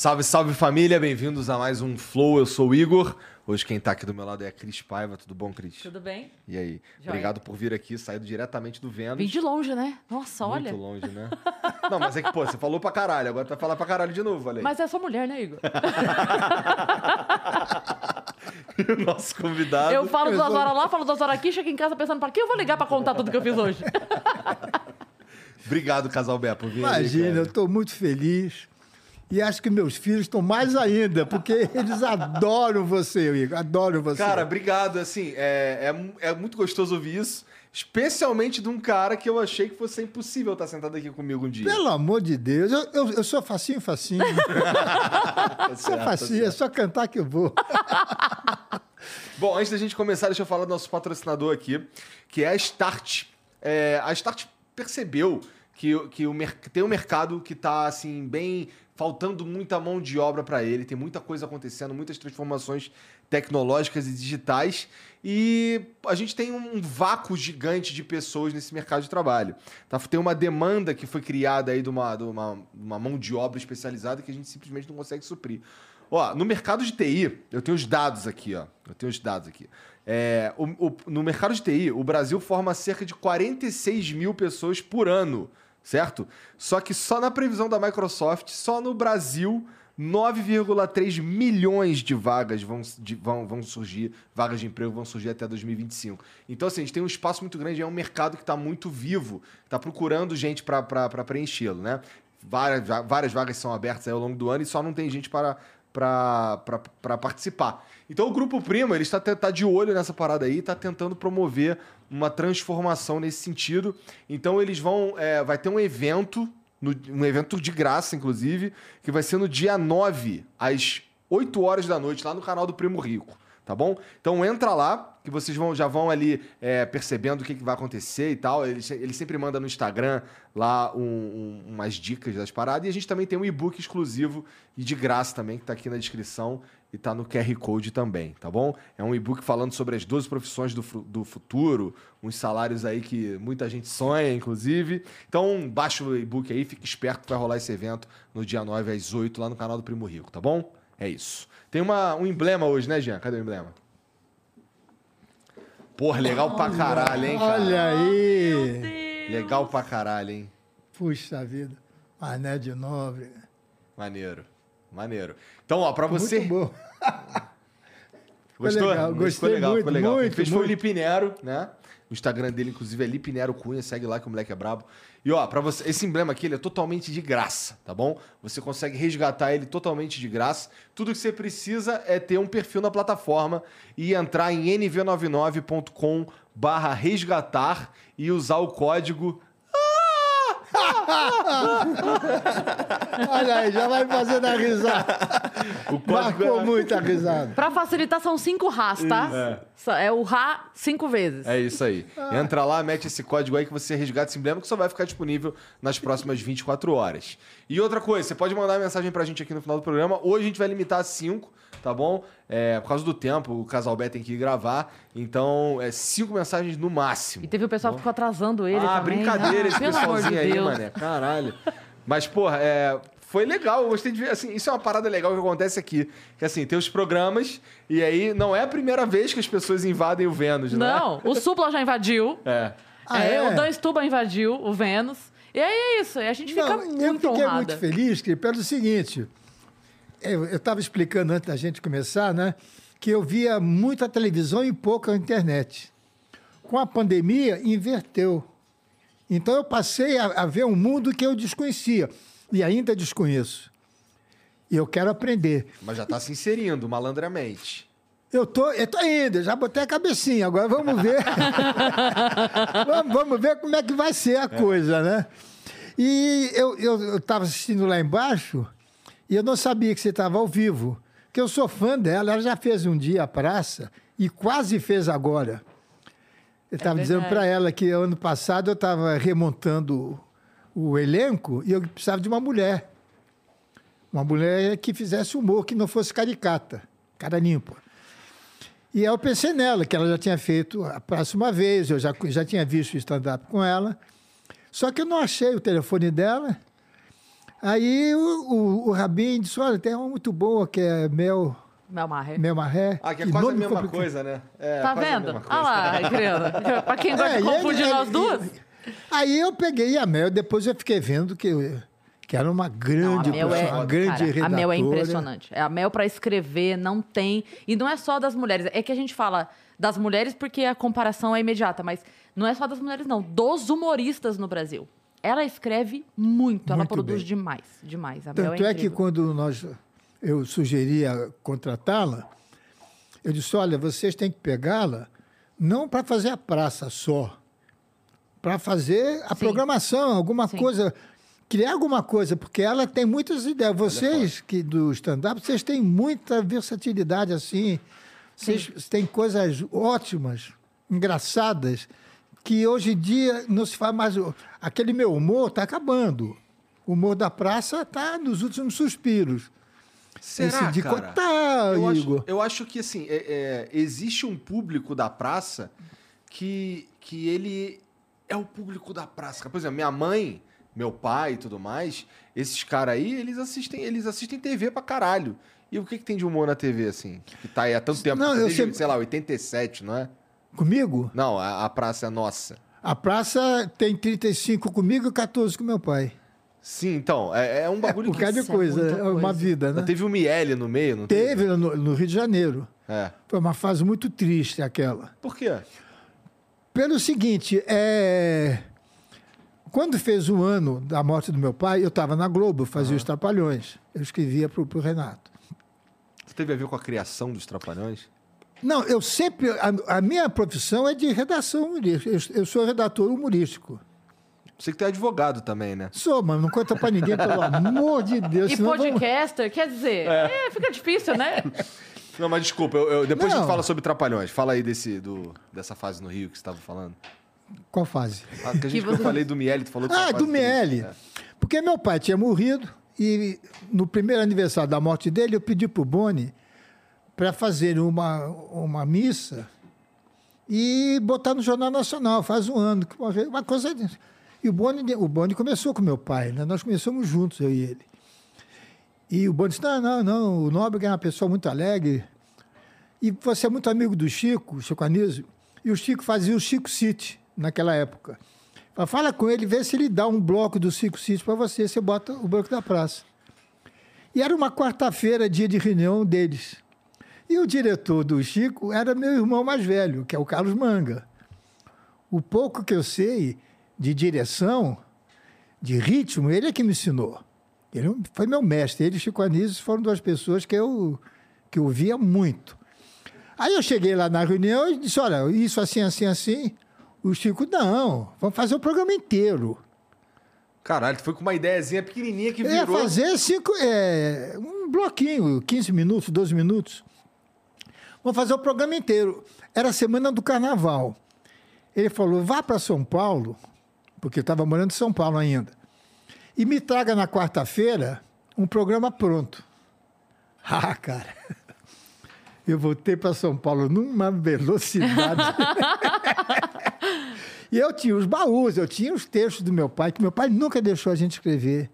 Salve, salve família, bem-vindos a mais um Flow. Eu sou o Igor. Hoje quem tá aqui do meu lado é a Cris Paiva. Tudo bom, Cris? Tudo bem? E aí? Joia. Obrigado por vir aqui, saído diretamente do Vênus. Vim de longe, né? Nossa, Muito olha. longe, né? Não, mas é que, pô, você falou pra caralho, agora tu vai falar pra caralho de novo, aí. Mas é só mulher, né, Igor? E o nosso convidado... Eu falo duas horas lá, falo duas horas aqui, chego em casa pensando, pra que eu vou ligar pra contar tudo que eu fiz hoje? Obrigado, Casal Bé, por vir aí, Imagina, eu cara. estou muito feliz. E acho que meus filhos estão mais ainda, porque eles adoram você, Igor. Adoram você. Cara, obrigado. Assim, é, é, é muito gostoso ouvir isso. Especialmente de um cara que eu achei que fosse impossível estar sentado aqui comigo um dia. Pelo amor de Deus, eu, eu, eu sou facinho, facinho. Tá sou certo, tá facinho, é só cantar que eu vou. Bom, antes da gente começar, deixa eu falar do nosso patrocinador aqui, que é a Start. É, a Start percebeu que, que, o, que tem um mercado que está assim, bem faltando muita mão de obra para ele, tem muita coisa acontecendo, muitas transformações tecnológicas e digitais, e a gente tem um vácuo gigante de pessoas nesse mercado de trabalho. Tá? Tem uma demanda que foi criada aí de uma, de uma, uma mão de obra especializada que a gente simplesmente não consegue suprir. Ó, no mercado de TI, eu tenho os dados aqui, ó. Eu tenho os dados aqui. É, o- o- no mercado de TI, o Brasil forma cerca de 46 mil pessoas por ano, certo? Só que só na previsão da Microsoft, só no Brasil, 9,3 milhões de vagas vão, de- vão, vão surgir, vagas de emprego vão surgir até 2025. Então, assim, a gente tem um espaço muito grande, é um mercado que está muito vivo, está procurando gente para preenchê-lo, né? Várias, várias vagas são abertas ao longo do ano e só não tem gente para para participar. Então o Grupo Prima, ele está tá de olho nessa parada aí, está tentando promover uma transformação nesse sentido. Então eles vão, é, vai ter um evento, no- um evento de graça, inclusive, que vai ser no dia 9, às 8 horas da noite, lá no canal do Primo Rico. Tá bom? Então entra lá, que vocês vão, já vão ali é, percebendo o que, que vai acontecer e tal. Ele, ele sempre manda no Instagram lá um- um- umas dicas das paradas. E a gente também tem um e-book exclusivo e de graça também, que tá aqui na descrição e tá no QR Code também, tá bom? É um e-book falando sobre as 12 profissões do, do futuro, uns salários aí que muita gente sonha, inclusive. Então baixa o e-book aí, fica esperto que vai rolar esse evento no dia 9 às 8 lá no canal do Primo Rico, tá bom? É isso. Tem uma, um emblema hoje, né, Jean? Cadê o emblema? Porra, legal pra caralho, hein, cara? Olha aí. Legal pra caralho, hein? Puxa vida. Mané de nobre. Maneiro. Maneiro. Então, ó, pra você. Muito bom. Gostou? legal, Ficou gostei legal, ficou muito, legal. Muito, fez foi o muito. Lipinero, né? O Instagram dele, inclusive, é Lipinero Cunha. Segue lá que o moleque é brabo. E, ó, pra você, esse emblema aqui, ele é totalmente de graça, tá bom? Você consegue resgatar ele totalmente de graça. Tudo que você precisa é ter um perfil na plataforma e entrar em nv99.com barra resgatar e usar o código Olha aí, já vai fazendo a risada. O código Marcou é... muita risada. Pra facilitar, são cinco Rás, tá? É. é o Rá cinco vezes. É isso aí. Entra lá, mete esse código aí que você resgata esse emblema que só vai ficar disponível nas próximas 24 horas. E outra coisa, você pode mandar mensagem pra gente aqui no final do programa. Hoje a gente vai limitar a 5, tá bom? É, por causa do tempo, o Casal B tem que ir gravar. Então, é 5 mensagens no máximo. E teve o pessoal que ficou atrasando ele ah, também. brincadeira Ah, esse pelo amor de pessoalzinho aí, Deus. mané. Caralho. Mas, porra, é, foi legal. Eu gostei de ver. Assim, isso é uma parada legal que acontece aqui. Que assim, tem os programas, e aí não é a primeira vez que as pessoas invadem o Vênus, né? Não, o Supla já invadiu. É. Ah, é, é? O Dan Stuba invadiu o Vênus. E aí é isso. E a gente fica Não, muito eu fiquei honrada. muito feliz que, pelo seguinte, eu estava explicando antes da gente começar, né, que eu via muita televisão e pouca internet. Com a pandemia, inverteu. Então eu passei a, a ver um mundo que eu desconhecia e ainda desconheço. E eu quero aprender. Mas já tá se inserindo malandramente. Eu tô, eu tô indo, já botei a cabecinha, agora vamos ver. vamos, vamos ver como é que vai ser a coisa, né? E eu estava assistindo lá embaixo e eu não sabia que você estava ao vivo, porque eu sou fã dela, ela já fez um dia a praça e quase fez agora. Eu estava dizendo verdade. para ela que ano passado eu estava remontando o elenco e eu precisava de uma mulher. Uma mulher que fizesse humor, que não fosse caricata, cara limpa. E aí eu pensei nela, que ela já tinha feito a próxima vez, eu já, já tinha visto o stand-up com ela. Só que eu não achei o telefone dela. Aí o, o, o Rabin disse, olha, tem uma muito boa que é mel... Mel Marré. Mel Marré. Ah, que é quase a nome mesma complicado. coisa, né? É, Tá quase a vendo? mesma coisa. Olha lá, criança. Pra quem gosta É, de ele- confundir ele- nós duas. Aí eu peguei a Mel, depois eu fiquei vendo que, que era uma Não, grande, Mel é, uma grande cara, redatora. a Mel é impressionante. A Mel para escrever não tem, e não é só das mulheres. É que a gente fala das mulheres porque a comparação é imediata, mas não é só das mulheres não, dos humoristas no Brasil. Ela escreve muito, ela Muito produz bem. demais, demais. A Mel Tanto é, que quando nós, eu sugeria contratá-la, eu disse, olha, vocês têm que pegá-la não para fazer a praça só, para fazer a Sim. programação, alguma Sim. coisa, criar alguma coisa, porque ela tem muitas ideias. Vocês que do stand-up, vocês têm muita versatilidade assim, vocês têm coisas ótimas, engraçadas, que hoje em dia não se faz mais. Aquele meu humor está acabando. O humor da praça está nos últimos suspiros. Será, Esse de cara? contar, eu, Igor. acho, eu acho que, assim, é- é, existe um público da praça que, que ele é o público da praça. Por exemplo, minha mãe, meu pai e tudo mais, esses caras aí, eles assistem, eles assistem TV pra caralho. E o que, que tem de humor na TV, assim? Que tá aí há tanto tempo. Não, eu desde, sempre- sei lá, 87, não é? Comigo? Não, a, a praça é nossa. A praça tem 35 comigo e 14 com meu pai. Sim, então, é, é um É bagulho por que... causa de isso é coisa, é uma coisa. vida, né? Teve o Miele no meio, não Teve no, no Rio de Janeiro. É. Foi uma fase muito triste aquela. Por quê? Pelo seguinte, é... quando fez um ano da morte do meu pai, eu estava na Globo, eu fazia os Trapalhões. Eu escrevia para o Renato. Isso teve a ver com a criação dos Trapalhões? Não, eu sempre. A, a minha profissão é de redação humorística. Eu, eu sou redator humorístico. Você que tem advogado também, né? Sou, mano, não conta pra ninguém, pelo amor de Deus. E senão vamos- podcaster, quer dizer, é, fica difícil, né? Não, mas desculpa, eu- eu- depois a Não. gente fala sobre Trapalhões. Fala aí desse, do, dessa fase no Rio que você estava falando. Qual fase? Ah, que a gente, que você- eu falei do Miele, tu falou que Ah, do Miele. triste, Porque meu pai tinha morrido e no primeiro aniversário da morte dele, eu pedi pro Boni para fazer uma, uma missa e botar no Jornal Nacional, faz um ano. que Uma, coisa. E o Boni, o Boni começou com meu pai, né? Nós começamos juntos, eu e ele. E o Boni disse: não, não, não, o Nóbrega é uma pessoa muito alegre. E você é muito amigo do Chico, Chico Anísio, e o Chico fazia o Chico City naquela época. Fala, com ele, vê se ele dá um bloco do Chico City para você, você bota o banco da praça. E era uma quarta-feira, dia de reunião deles. E o diretor do Chico era meu irmão mais velho, que é o Carlos Manga. O pouco que eu sei de direção, de ritmo, ele é que me ensinou. Ele foi meu mestre. Ele e Chico Anísio foram duas pessoas que eu, que eu via muito. Aí eu cheguei lá na reunião e disse, olha, isso assim, assim, assim. O Chico, não, vamos fazer o programa inteiro. Caralho, tu foi com uma ideiazinha pequenininha que Eu ia virou... fazer cinco, é, um bloquinho, 15 minutos, 12 minutos. Vamos fazer o programa inteiro. Era a semana do carnaval. Ele falou: vá para São Paulo, porque eu estava morando em São Paulo ainda, e me traga na quarta-feira um programa pronto. Ah, cara. Eu voltei para São Paulo numa velocidade. E eu tinha os baús, eu tinha os textos do meu pai, que meu pai nunca deixou a gente escrever.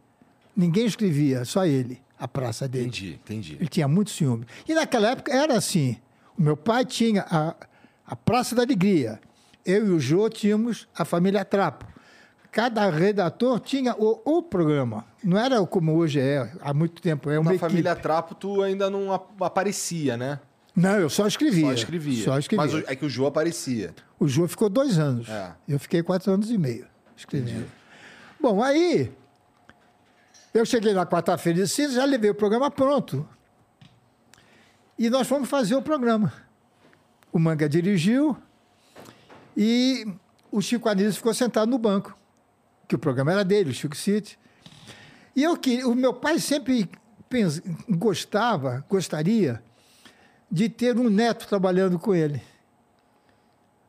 Ninguém escrevia, só ele, a praça dele. Entendi, entendi. Ele tinha muito ciúme. E naquela época era assim. O meu pai tinha a, a Praça da Alegria. Eu e o Jô tínhamos a família Trapo. Cada redator tinha o, o programa. Não era como hoje é, há muito tempo. É uma Na equipe. família Trapo, tu ainda não ap- aparecia, né? Não, eu só escrevia. Só escrevia. Só escrevia. Mas é que o Jô aparecia. O Jô ficou dois anos. É. Eu fiquei quatro anos e meio escrevendo. Bom, aí eu cheguei na quarta-feira e disse, já levei o programa pronto. E nós fomos fazer o programa. O Manga dirigiu e o Chico Anísio ficou sentado no banco, que o programa era dele, o Chico City. E eu que o meu pai sempre pens- gostava, gostaria de ter um neto trabalhando com ele.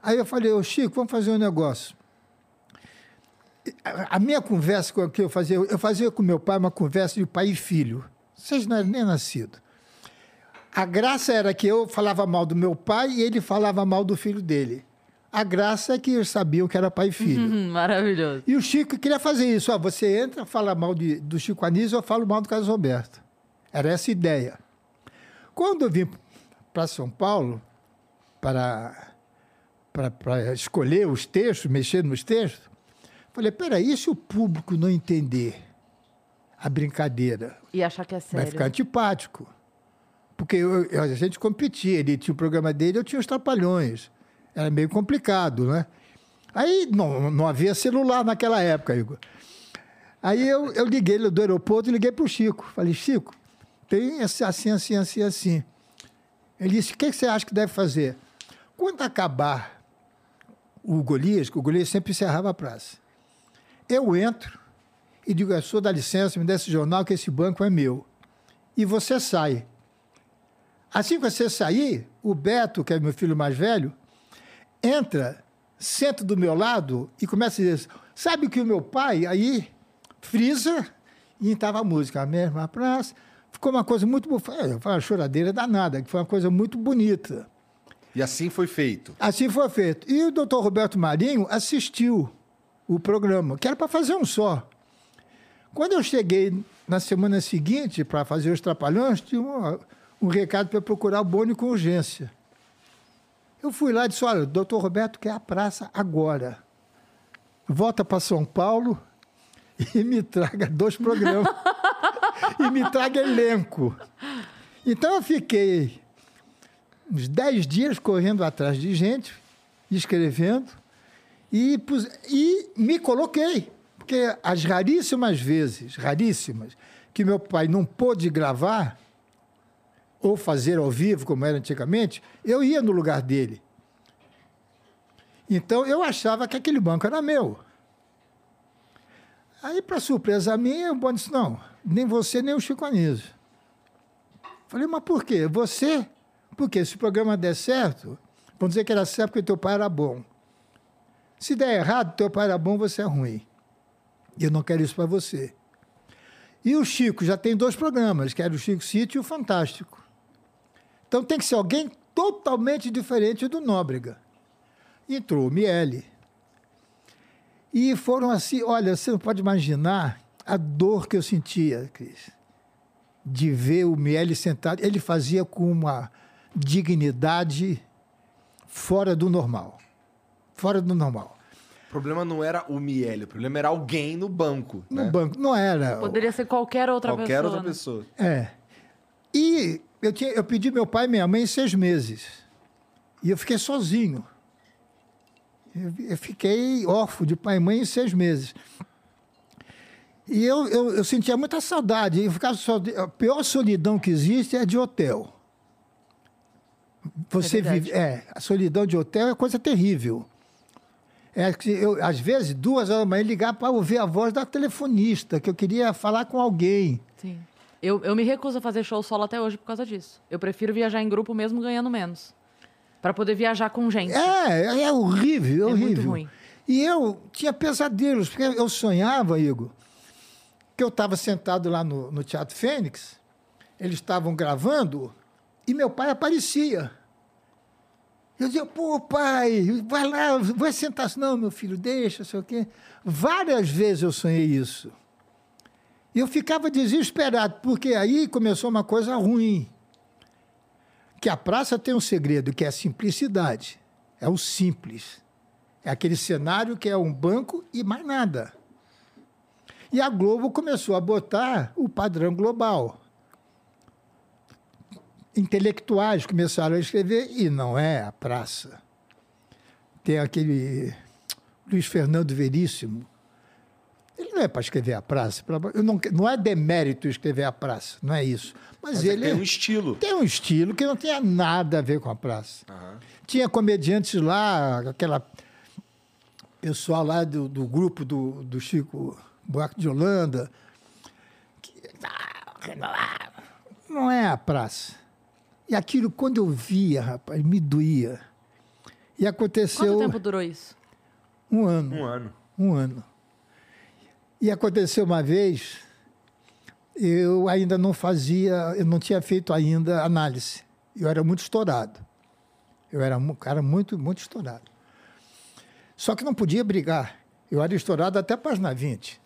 Aí eu falei, ô Chico, vamos fazer um negócio. A minha conversa com que eu fazia, eu fazia com meu pai uma conversa de pai e filho. Vocês não eram nem nascidos. A graça era que eu falava mal do meu pai e ele falava mal do filho dele. A graça é que eles sabiam que era pai e filho. Hum, maravilhoso. E o Chico queria fazer isso. Ó, você entra, fala mal de, do Chico Anísio, eu falo mal do Carlos Roberto. Era essa a ideia. Quando eu vim para São Paulo, para, para, para escolher os textos, mexer nos textos, falei, peraí, e se o público não entender a brincadeira? E achar que é sério. Vai ficar antipático. Porque eu- eu- a gente competia, ele tinha o programa dele, eu tinha os trapalhões. Era meio complicado, né? Aí não, não havia celular naquela época, Igor. Aí eu, eu liguei do aeroporto e liguei para o Chico. Falei, Chico, tem esse assim, assim, assim, assim. Ele disse, o que você acha que deve fazer? Quando acabar o Golias, que o Golias sempre encerrava a praça, eu entro e digo, eu sou da licença, me dá esse jornal que esse banco é meu. E você sai. Assim que você sair, o Beto, que é meu filho mais velho, entra, senta do meu lado e começa a dizer: sabe que o meu pai aí frisa e estava a música, a mesma praça. Ficou uma coisa muito. foi uma choradeira danada, que foi uma coisa muito bonita. E assim foi feito. Assim foi feito. E o doutor Roberto Marinho assistiu o programa, que era para fazer um só. Quando eu cheguei na semana seguinte para fazer os Trapalhões, tinha um, um recado para procurar o Boni com urgência. Eu fui lá e disse: Olha, o doutor Roberto quer a praça agora. Volta para São Paulo e me traga dois programas. e me traga elenco. Então eu fiquei uns dez dias correndo atrás de gente, escrevendo, e, pus- e me coloquei. Porque as raríssimas vezes, raríssimas, que meu pai não pôde gravar ou fazer ao vivo, como era antigamente, eu ia no lugar dele. Então eu achava que aquele banco era meu. Aí, para surpresa minha, o Boni disse: não, nem você nem o Chico Anísio. Falei, mas por quê? Você? Porque se o programa der certo, vão dizer que era certo porque teu pai era bom. Se der errado, teu pai era bom, você é ruim. E eu não quero isso para você. E o Chico já tem dois programas, que era o Chico Sítio e o Fantástico. Então tem que ser alguém totalmente diferente do Nóbrega. Entrou o Miele. E foram assim, olha, você não pode imaginar a dor que eu sentia, Cris de ver o Miele sentado. Ele fazia com uma dignidade fora do normal. Fora do normal. O problema não era o Miele, o problema era alguém no banco. No né? banco. Não era. Poderia ser qualquer outra Qualquer pessoa. outra né? pessoa. É. E eu, tinha, eu pedi meu pai e minha mãe seis meses. E eu fiquei sozinho. Eu, eu fiquei órfão de pai e mãe em seis meses. E eu, eu, eu sentia muita saudade. Eu ficava a pior solidão que existe é de hotel. Você É vive. É, a solidão de hotel é coisa terrível. É que eu, às vezes, duas horas da manhã, ligar para ouvir a voz da telefonista, que eu queria falar com alguém. Sim. Eu, eu me recuso a fazer show solo até hoje por causa disso. Eu prefiro viajar em grupo mesmo ganhando menos. Pra poder viajar com gente. É, é horrível, é É muito horrível. ruim. E eu tinha pesadelos, porque eu sonhava, Igor, que eu estava sentado lá no, no Teatro Fênix, eles estavam gravando, e meu pai aparecia. Eu dizia, pô, pai, vai lá, vai sentar. Não, meu filho, deixa, sei o quê. Várias vezes eu sonhei isso. E eu ficava desesperado, porque aí começou uma coisa ruim. Que a praça tem um segredo, que é a simplicidade. É o simples. É aquele cenário que é um banco e mais nada. E a Globo começou a botar o padrão global. Intelectuais começaram a escrever, e não é a praça. Tem aquele Luiz Fernando Veríssimo. Ele não é para escrever a praça. pra- eu não, não é demérito escrever a praça, não é isso. Mas, Mas é ele tem um estilo. tem um estilo que não tinha nada a ver com a praça. Aham. Tinha comediantes lá, aquela pessoal lá do, do grupo do, do Chico Buarque de Holanda. que- não é a praça. E aquilo, quando eu via, rapaz, me doía. E aconteceu Quanto tempo durou isso? um ano. Um ano. Um ano. E aconteceu uma vez, eu ainda não fazia, eu não tinha feito ainda análise. Eu era muito estourado. Eu era um cara muito, muito estourado. Só que não podia brigar. Eu era estourado até a página 20.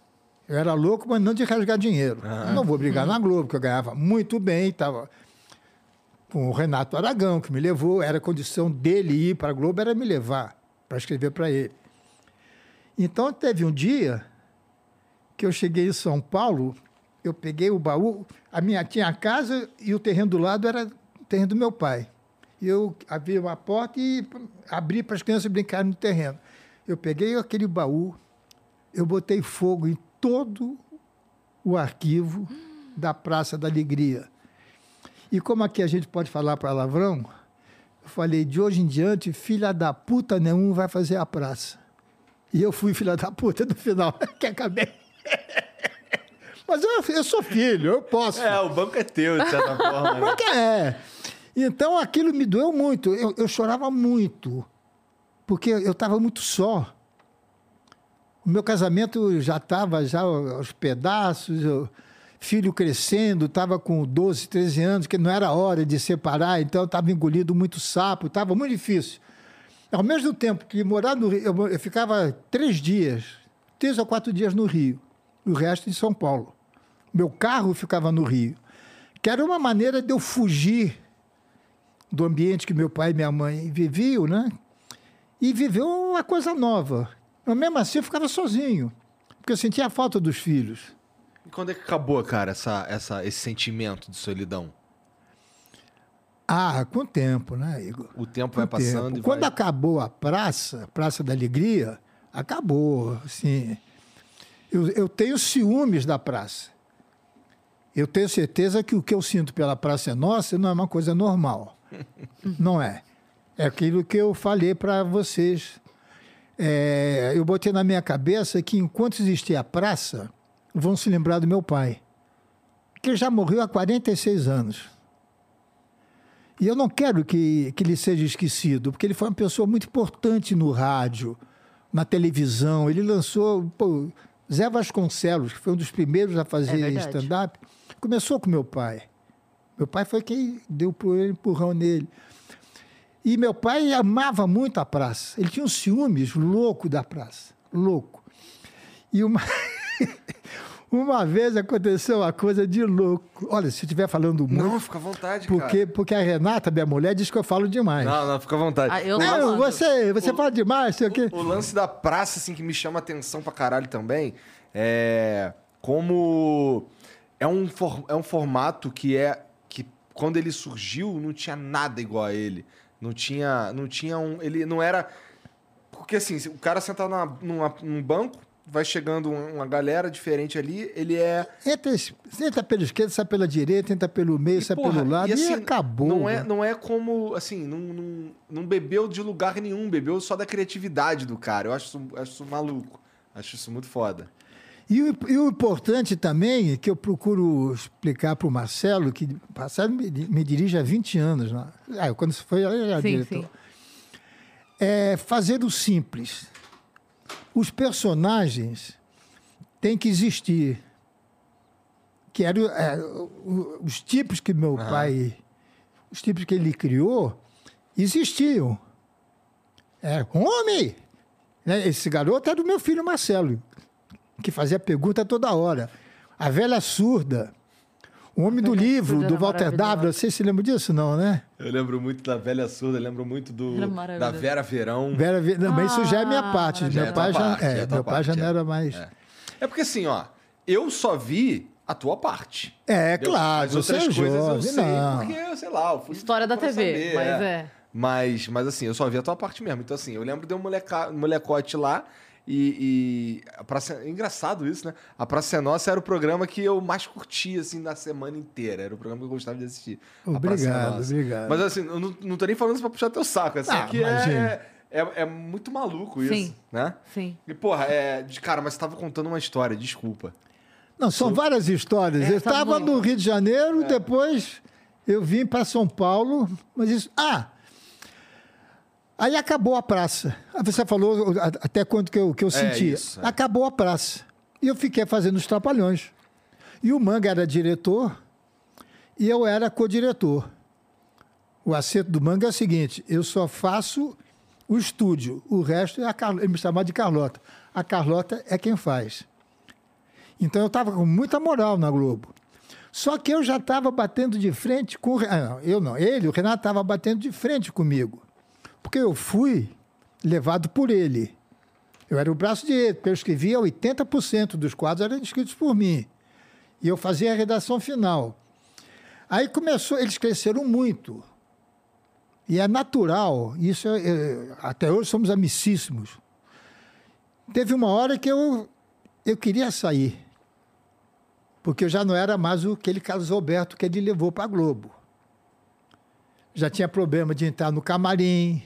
Eu era louco, mas não de rasgar dinheiro. Não vou brigar na Globo, porque eu ganhava muito bem, estava com o Renato Aragão, que me levou, era condição dele ir para a Globo, era me levar para escrever para ele. Então teve um dia que eu cheguei em São Paulo, eu peguei o baú, a minha tinha a casa e o terreno do lado era o terreno do meu pai. Eu abri uma porta e abri para as crianças brincarem no terreno. Eu peguei aquele baú, eu botei fogo em todo o arquivo da Praça da Alegria. E como aqui a gente pode falar palavrão, eu falei, de hoje em diante, filha da puta nenhum vai fazer a praça. E eu fui filha da puta no final, que acabei. Mas eu, eu sou filho, eu posso. É, o banco é teu, de certa forma. Né? Porque é. Então aquilo me doeu muito. Eu, eu chorava muito. Porque eu estava muito só. O meu casamento já estava já aos pedaços, o filho crescendo, estava com 12, 13 anos, que não era hora de separar, então estava engolido muito sapo, estava muito difícil. Ao mesmo tempo que morar no Rio, eu, eu ficava três dias, três ou quatro dias no Rio, o resto em São Paulo. Meu carro ficava no Rio, que era uma maneira de eu fugir do ambiente que meu pai e minha mãe viviam, né? E viver uma coisa nova. Mas mesmo assim eu ficava sozinho, porque eu sentia a falta dos filhos. E quando é que acabou, cara, essa, essa, esse sentimento de solidão? Ah, com o tempo, né, Igor? O tempo Com vai passando tempo. e Quando vai... acabou a praça, Praça da Alegria, acabou, assim. Eu, eu tenho ciúmes da praça. Eu tenho certeza que o que eu sinto pela Praça é Nossa não é uma coisa normal. não é. É aquilo que eu falei para vocês. É, eu botei na minha cabeça que enquanto existir a praça, vão se lembrar do meu pai, que já morreu há 46 anos. E eu não quero que, que ele seja esquecido, porque ele foi uma pessoa muito importante no rádio, na televisão. Ele lançou pô, Zé Vasconcelos, que foi um dos primeiros a fazer verdade. stand-up. Começou com meu pai. Meu pai foi quem deu o empurrão nele. E meu pai amava muito a praça. Ele tinha um ciúmes louco da praça. Louco. E uma, uma vez aconteceu uma coisa de louco. Olha, se eu estiver falando muito. Não, fica à vontade, Porque, cara. porque a Renata, minha mulher, diz que eu falo demais. Não, não, fica à vontade. Ah, eu O não. Não, falando. você, você O- fala demais, sei o quê. O, o lance da praça, assim, que me chama atenção pra caralho também, é como é um, for- é um formato que é que quando ele surgiu não tinha nada igual a ele. Não tinha, não tinha um, ele não era porque assim, o cara senta na, numa- num banco, vai chegando um- uma galera diferente ali, ele é Entra, entra pela esquerda, sai pela direita, entra pelo meio, E, sai porra, pelo lado e, assim, acabou. Não é, não é como, assim, não, não, não bebeu de lugar nenhum, bebeu só da criatividade do cara. Eu acho isso, acho isso maluco. Acho isso muito foda. E o, e o importante também, que eu procuro explicar para o Marcelo, que o Marcelo me, me dirige há 20 anos, né? ah, quando você foi, ele era Sim, diretor. sim. É fazer o simples. Os personagens têm que existir. Que eram é, os tipos que meu pai, os tipos que ele criou, existiam. É, homem! Né? Esse garoto era do meu filho Marcelo, que fazia pergunta toda hora. A velha surda, o homem do livro, do Walter. W. Você se lembra disso, não, né? Eu lembro muito da velha surda, lembro muito do da. Vera Verão. Vera, Vi- não, mas isso já é minha Ah, parte. Já é Meu tua pai já, parte, é, já é tua meu pai parte, já não é. era mais. É. É porque assim, ó, eu só vi a tua parte. É, entendeu? claro, As outras é coisas eu jovem, sei, não. porque, sei lá, eu fui História da TV, saber, mas é. Mas, mas assim, eu só vi a tua parte mesmo. Então, assim, eu lembro de um moleca, molecote lá e. e a Praça, é engraçado isso, né? A Praça é Nossa era o programa que eu mais curtia, assim, na semana inteira. Era o programa que eu gostava de assistir. A Praça é Obrigado, Nossa. obrigado. Mas assim, eu não, não tô nem falando isso pra puxar teu saco. Assim, Ah, que imagina. é, é, é muito maluco isso, Sim. né? Sim. E, porra, é. de- Cara, mas você tava contando uma história, desculpa. Não, são várias histórias. É, eu estava no Rio de É. Janeiro, depois eu vim para São Paulo, mas isso. Ah! Aí acabou a praça. Ah, Você falou até quanto que eu, que eu senti. isso, é. Acabou a praça. E eu fiquei fazendo os trapalhões. E o Manga era diretor e eu era co-diretor. O acerto do Manga é o seguinte: eu só faço o estúdio. O resto é a Carlota. Ele me chamava de Carlota. A Carlota é quem faz. Então eu estava com muita moral na Globo. Só que eu já estava batendo de frente com o Renato. não, eu não, ele, o Renato estava batendo de frente comigo. Porque eu fui levado por ele. Eu era o braço direito, eu escrevia 80% dos quadros eram escritos por mim. E eu fazia a redação final. Aí começou, eles cresceram muito. E é natural, isso é, é, até hoje somos amicíssimos. Teve uma hora que eu, eu queria sair, porque eu já não era mais o aquele Carlos Roberto que ele levou para a Globo. Já tinha problema de entrar no camarim,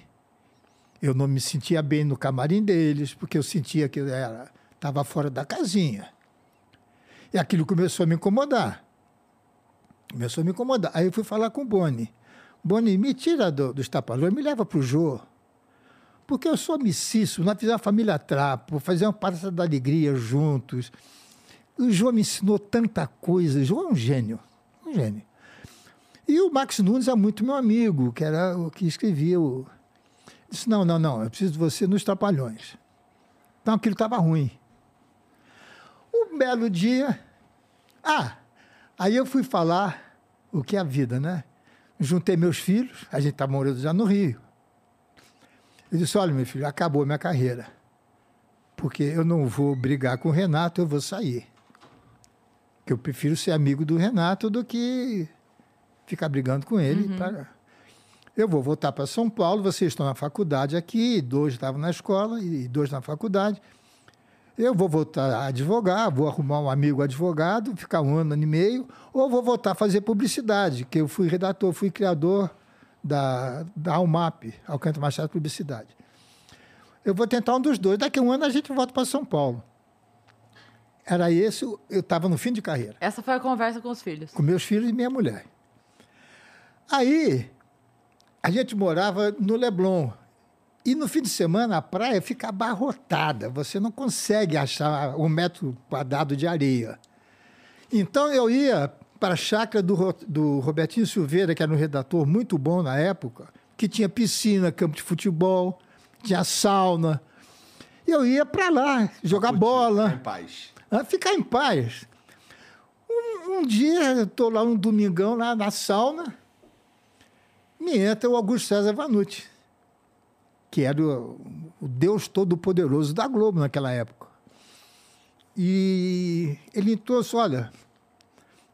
eu não me sentia bem no camarim deles, porque eu sentia que eu estava fora da casinha. E aquilo começou a me incomodar. Começou a me incomodar. Aí eu fui falar com o Boni. Boni, me tira do, dos tapalões, me leva para o Jô. Porque eu sou amicíssimo, nós fizemos a família Trapo, fazemos uma Praça da Alegria juntos. O Jô me ensinou tanta coisa. O Jô é um gênio, um gênio. E o Max Nunes é muito meu amigo, que era o que escrevia o... Disse, não, não, não, eu preciso de você nos Trapalhões. Então aquilo estava ruim. Um belo dia... Ah, aí eu fui falar o que é a vida, né? Juntei meus filhos, a gente estava tá morando já no Rio. Eu disse: Olha, meu filho, acabou a minha carreira. Porque eu não vou brigar com o Renato, eu vou sair. Que eu prefiro ser amigo do Renato do que ficar brigando com ele. Uhum. Pra... Eu vou voltar para São Paulo, vocês estão na faculdade aqui, dois estavam na escola e dois na faculdade. Eu vou voltar a advogar, vou arrumar um amigo advogado, ficar um ano, ano e meio, ou vou voltar a fazer publicidade, que eu fui redator, fui criador da, da Almap, Alcântara Machado Publicidade. Eu vou tentar um dos dois. Daqui a um ano a gente volta para São Paulo. Era esse, eu estava no fim de carreira. Essa foi a conversa com os filhos? Com meus filhos e minha mulher. Aí, a gente morava no Leblon, e no fim de semana a praia fica abarrotada, você não consegue achar um metro quadrado de areia. Então eu ia para a chácara do, do Robertinho Silveira, que era um redator muito bom na época, que tinha piscina, campo de futebol, tinha sauna. Eu ia para lá jogar bola. Ficar em paz. Ficar em paz. Um, um dia, eu estou lá um domingão lá na sauna, me entra o Augusto César Vanucci que era o, o Deus Todo-Poderoso da Globo naquela época. E ele entrou assim, olha,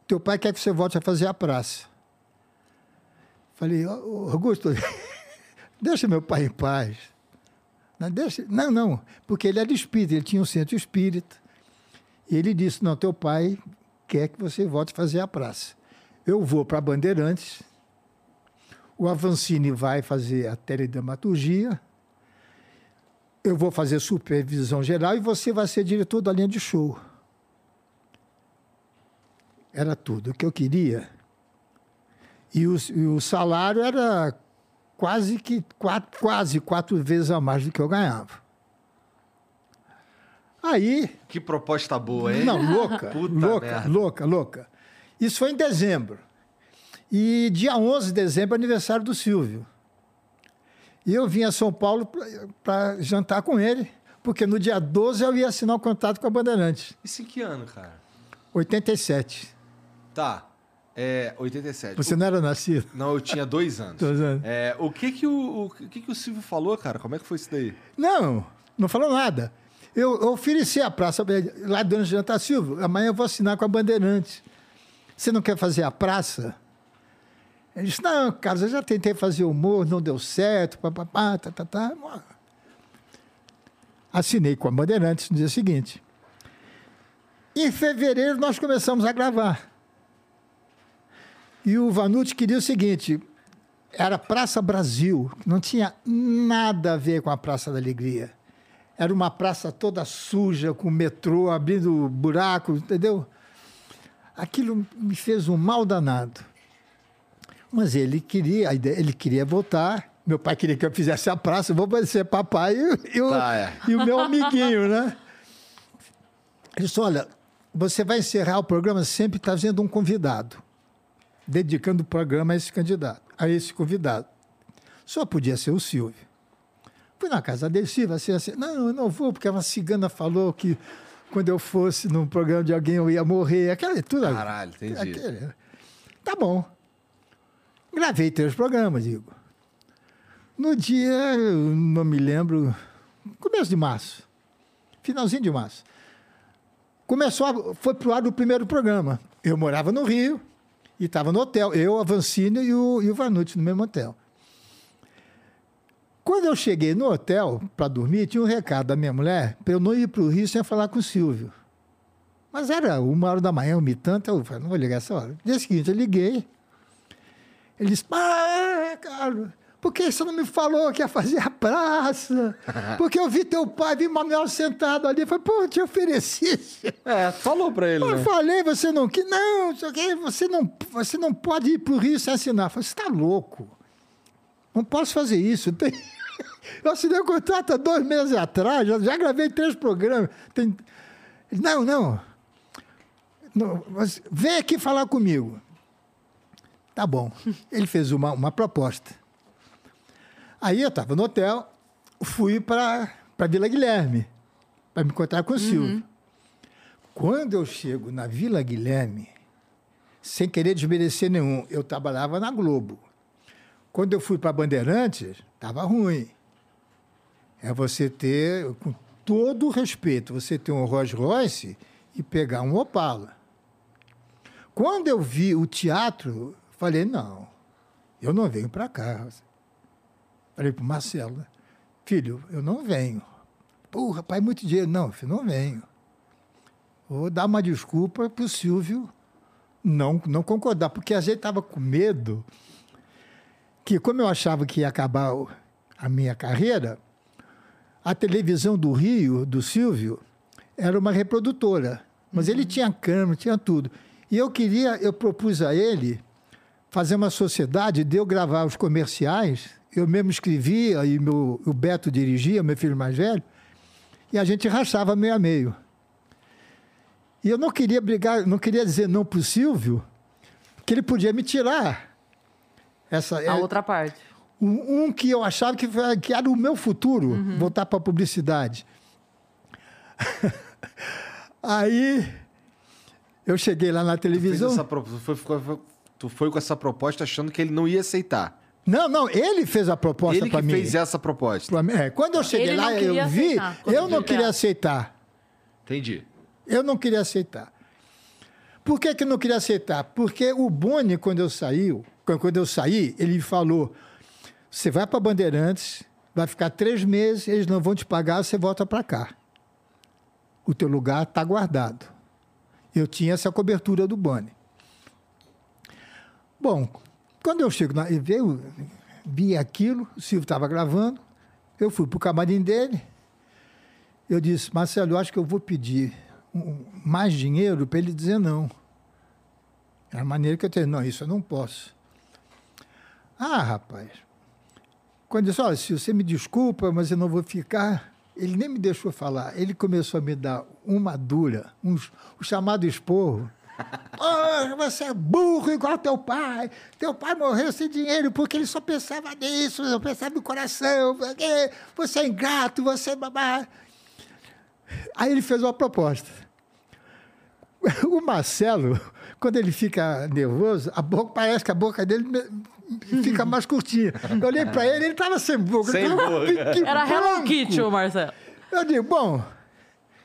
teu pai quer que você volte a fazer a praça. Falei, Augusto, deixa meu pai em paz. Não, deixa, não, não, porque ele era espírita, ele tinha um centro espírita. E ele disse, não, teu pai quer que você volte a fazer a praça. Eu vou para Bandeirantes, o Avancini vai fazer a teledramaturgia, eu vou fazer supervisão geral e você vai ser diretor da linha de show. Era tudo o que eu queria. E o, e o salário era quase que quatro, quase quatro vezes a mais do que eu ganhava. Aí. Que proposta boa, hein? Não, louca. Puta louca, merda. louca, louca. Isso foi em dezembro. E dia 11 de dezembro, aniversário do Silvio. E eu vim a São Paulo para jantar com ele, porque no dia 12 eu ia assinar o um contrato com a Bandeirantes. Isso em que ano, cara? 87. Tá. É, 87. Você o... não era nascido? Não, eu tinha dois anos. dois anos. É, o que que o, o, que que o Silvio falou, cara? Como é que foi isso daí? Não, não falou nada. Eu, eu ofereci a praça lá durante o jantar, Silvio, amanhã eu vou assinar com a Bandeirantes. Você não quer fazer a praça? Ele disse, não, Carlos, eu já tentei fazer humor, não deu certo, papapá, tá, tá, tá. Assinei com a Bandeirantes no dia seguinte. Em fevereiro nós começamos a gravar. E o Vanucci queria o seguinte, era Praça Brasil, não tinha nada a ver com a Praça da Alegria. Era uma praça toda suja, com metrô abrindo buraco, entendeu? Aquilo me fez um mal danado. Mas ele queria, ele queria voltar. Meu pai queria que eu fizesse a praça, vou ser papai e, e, o, tá, é. e o meu amiguinho, né? Ele disse: olha, você vai encerrar o programa sempre trazendo um convidado, dedicando o programa a esse candidato, a esse convidado. Só podia ser o Silvio. Fui na casa da Silva, assim, assim. Não, eu não vou, porque uma cigana falou que quando eu fosse num programa de alguém eu ia morrer. Aquela, tudo. Caralho, entendi. Aquele, tá bom. Gravei três programas, Igor. No dia, não me lembro, começo de março, finalzinho de março. Começou, a, foi pro ar do primeiro programa. Eu morava no Rio e estava no hotel. Eu, a Vancini e o, e o Vanucci no mesmo hotel. Quando eu cheguei no hotel para dormir, tinha um recado da minha mulher para eu não ir para o Rio sem falar com o Silvio. Mas era uma hora da manhã, um tanto, eu falei, não vou ligar essa hora. No dia seguinte, eu liguei. Ele disse, ah, Carlos, por que você não me falou que ia fazer a praça? Porque eu vi teu pai, vi Manuel sentado ali. Falei, pô, te ofereci. É, falou pra ele, Eu né? falei, você não quis. Não, você não, você não pode ir para o Rio sem assinar. Eu falei, você está louco. Não posso fazer isso. Tem... Eu assinei o contrato há dois meses atrás, já, já gravei três programas. Tem... Não, não. não mas vem aqui falar comigo. Tá bom. Ele fez uma, uma proposta. Aí eu estava no hotel, fui para Vila Guilherme, para me encontrar com o Silvio. Quando eu chego na Vila Guilherme, sem querer desmerecer nenhum, eu trabalhava na Globo. Quando eu fui para Bandeirantes, estava ruim. É você ter, com todo o respeito, você ter um Rolls Royce e pegar um Opala. Quando eu vi o teatro, falei, não, eu não venho para cá. Falei para o Marcelo, né? filho, eu não venho. Pô, rapaz, é muito dinheiro. Não, filho, não venho. Vou dar uma desculpa para o Silvio não, não concordar, porque a gente estava com medo que, como eu achava que ia acabar a minha carreira, a televisão do Rio, do Silvio, era uma reprodutora. Mas ele tinha câmera, tinha tudo. E eu queria, eu propus a ele fazer uma sociedade de eu gravar os comerciais, eu mesmo escrevia e meu, o Beto dirigia, meu filho mais velho, e a gente rachava meio a meio. E eu não queria brigar, não queria dizer não para o Silvio, que ele podia me tirar. Essa, A é- outra parte. um, um que eu achava que, que era o meu futuro, voltar para a publicidade. Aí eu cheguei lá na televisão. essa foi, foi- tu foi com essa proposta achando que ele não ia aceitar. Não, não, ele fez a proposta ele para que mim. fez essa proposta. É, quando eu cheguei Ele lá, eu vi, eu não ele queria aceitar. Entendi. Eu não queria aceitar. Por que, que eu não queria aceitar? Porque o Boni, quando eu saí, quando eu saí, ele falou: você vai para Bandeirantes, vai ficar três meses, eles não vão te pagar, você volta para cá. O teu lugar está guardado. Eu tinha essa cobertura do Boni. Bom, quando eu chego na, veio, vi aquilo, o Silvio estava gravando, eu fui para o camarim dele, eu disse, Marcelo, eu acho que eu vou pedir mais dinheiro para ele dizer não. É a maneira que eu tenho. Não, isso eu não posso. Ah, rapaz. Quando eu disse, olha, se você me desculpa, mas eu não vou ficar. Ele nem me deixou falar. Ele começou a me dar uma dura, um, o chamado esporro. Pô, você é burro igual teu pai. Teu pai morreu sem dinheiro porque ele só pensava nisso, só pensava no coração. Você é ingrato, você é babá. Aí ele fez uma proposta. O Marcelo, quando ele fica nervoso, a boca, parece que a boca dele fica mais curtinha. Eu olhei para ele, ele estava sem boca. Sem tava boca. que Era Hello branco. Kitty, ô Marcelo. Eu digo, bom,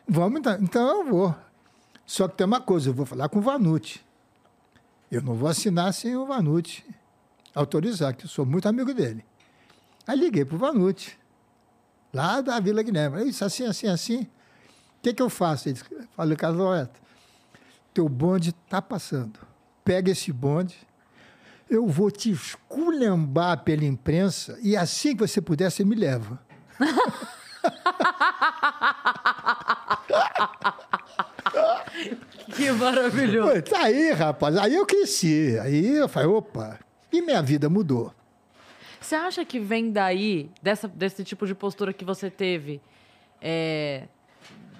vamos então. Então eu vou. Só que tem uma coisa, eu vou falar com o Vanucci. Eu não vou assinar sem o Vanucci autorizar, que eu sou muito amigo dele. Aí liguei para o Vanucci, lá da Vila Guilherme. Isso assim, assim, assim. O que, que eu faço? Ele falei, Carlos Loreto, teu bonde está passando. Pega esse bonde, eu vou te esculhambar pela imprensa e assim que você puder, você me leva. Que maravilhoso. Pô, tá aí, rapaz. Aí eu cresci. Aí eu falei, opa. E minha vida mudou. Você acha que vem daí, dessa, desse tipo de postura que você teve, é,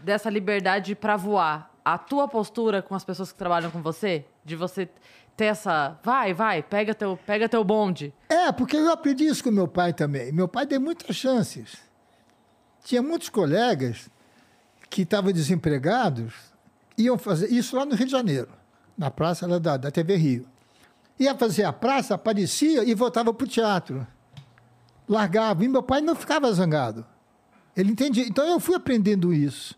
dessa liberdade para voar, a tua postura com as pessoas que trabalham com você? De você ter essa. Vai, vai, pega teu, pega teu bonde. É, porque eu aprendi isso com meu pai também. Meu pai deu muitas chances. tinha muitos colegas que estavam desempregados, iam fazer isso lá no Rio de Janeiro, na praça lá da, da TV Rio. Ia fazer a praça, aparecia e voltava para o teatro. Largava. E meu pai não ficava zangado. Ele entendia. Então eu fui aprendendo isso.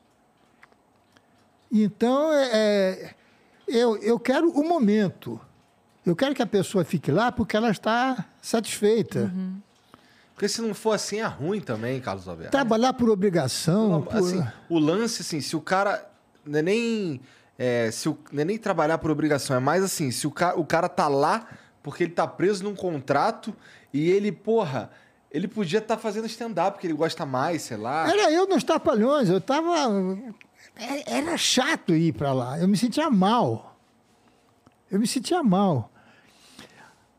Então, é, é, eu, eu quero o momento. Eu quero que a pessoa fique lá porque ela está satisfeita. Porque se não for assim, é ruim também, Carlos Alberto. Trabalhar por obrigação. por- Assim, o lance, assim, se o cara. Não é nem. é, se o, não é nem trabalhar por obrigação, é mais assim, se o, ca, o cara tá lá porque ele tá preso num contrato e ele, porra, ele podia estar fazendo stand-up porque ele gosta mais, sei lá. Era eu nos Trapalhões, eu estava. Era chato ir para lá, eu me sentia mal. Eu me sentia mal.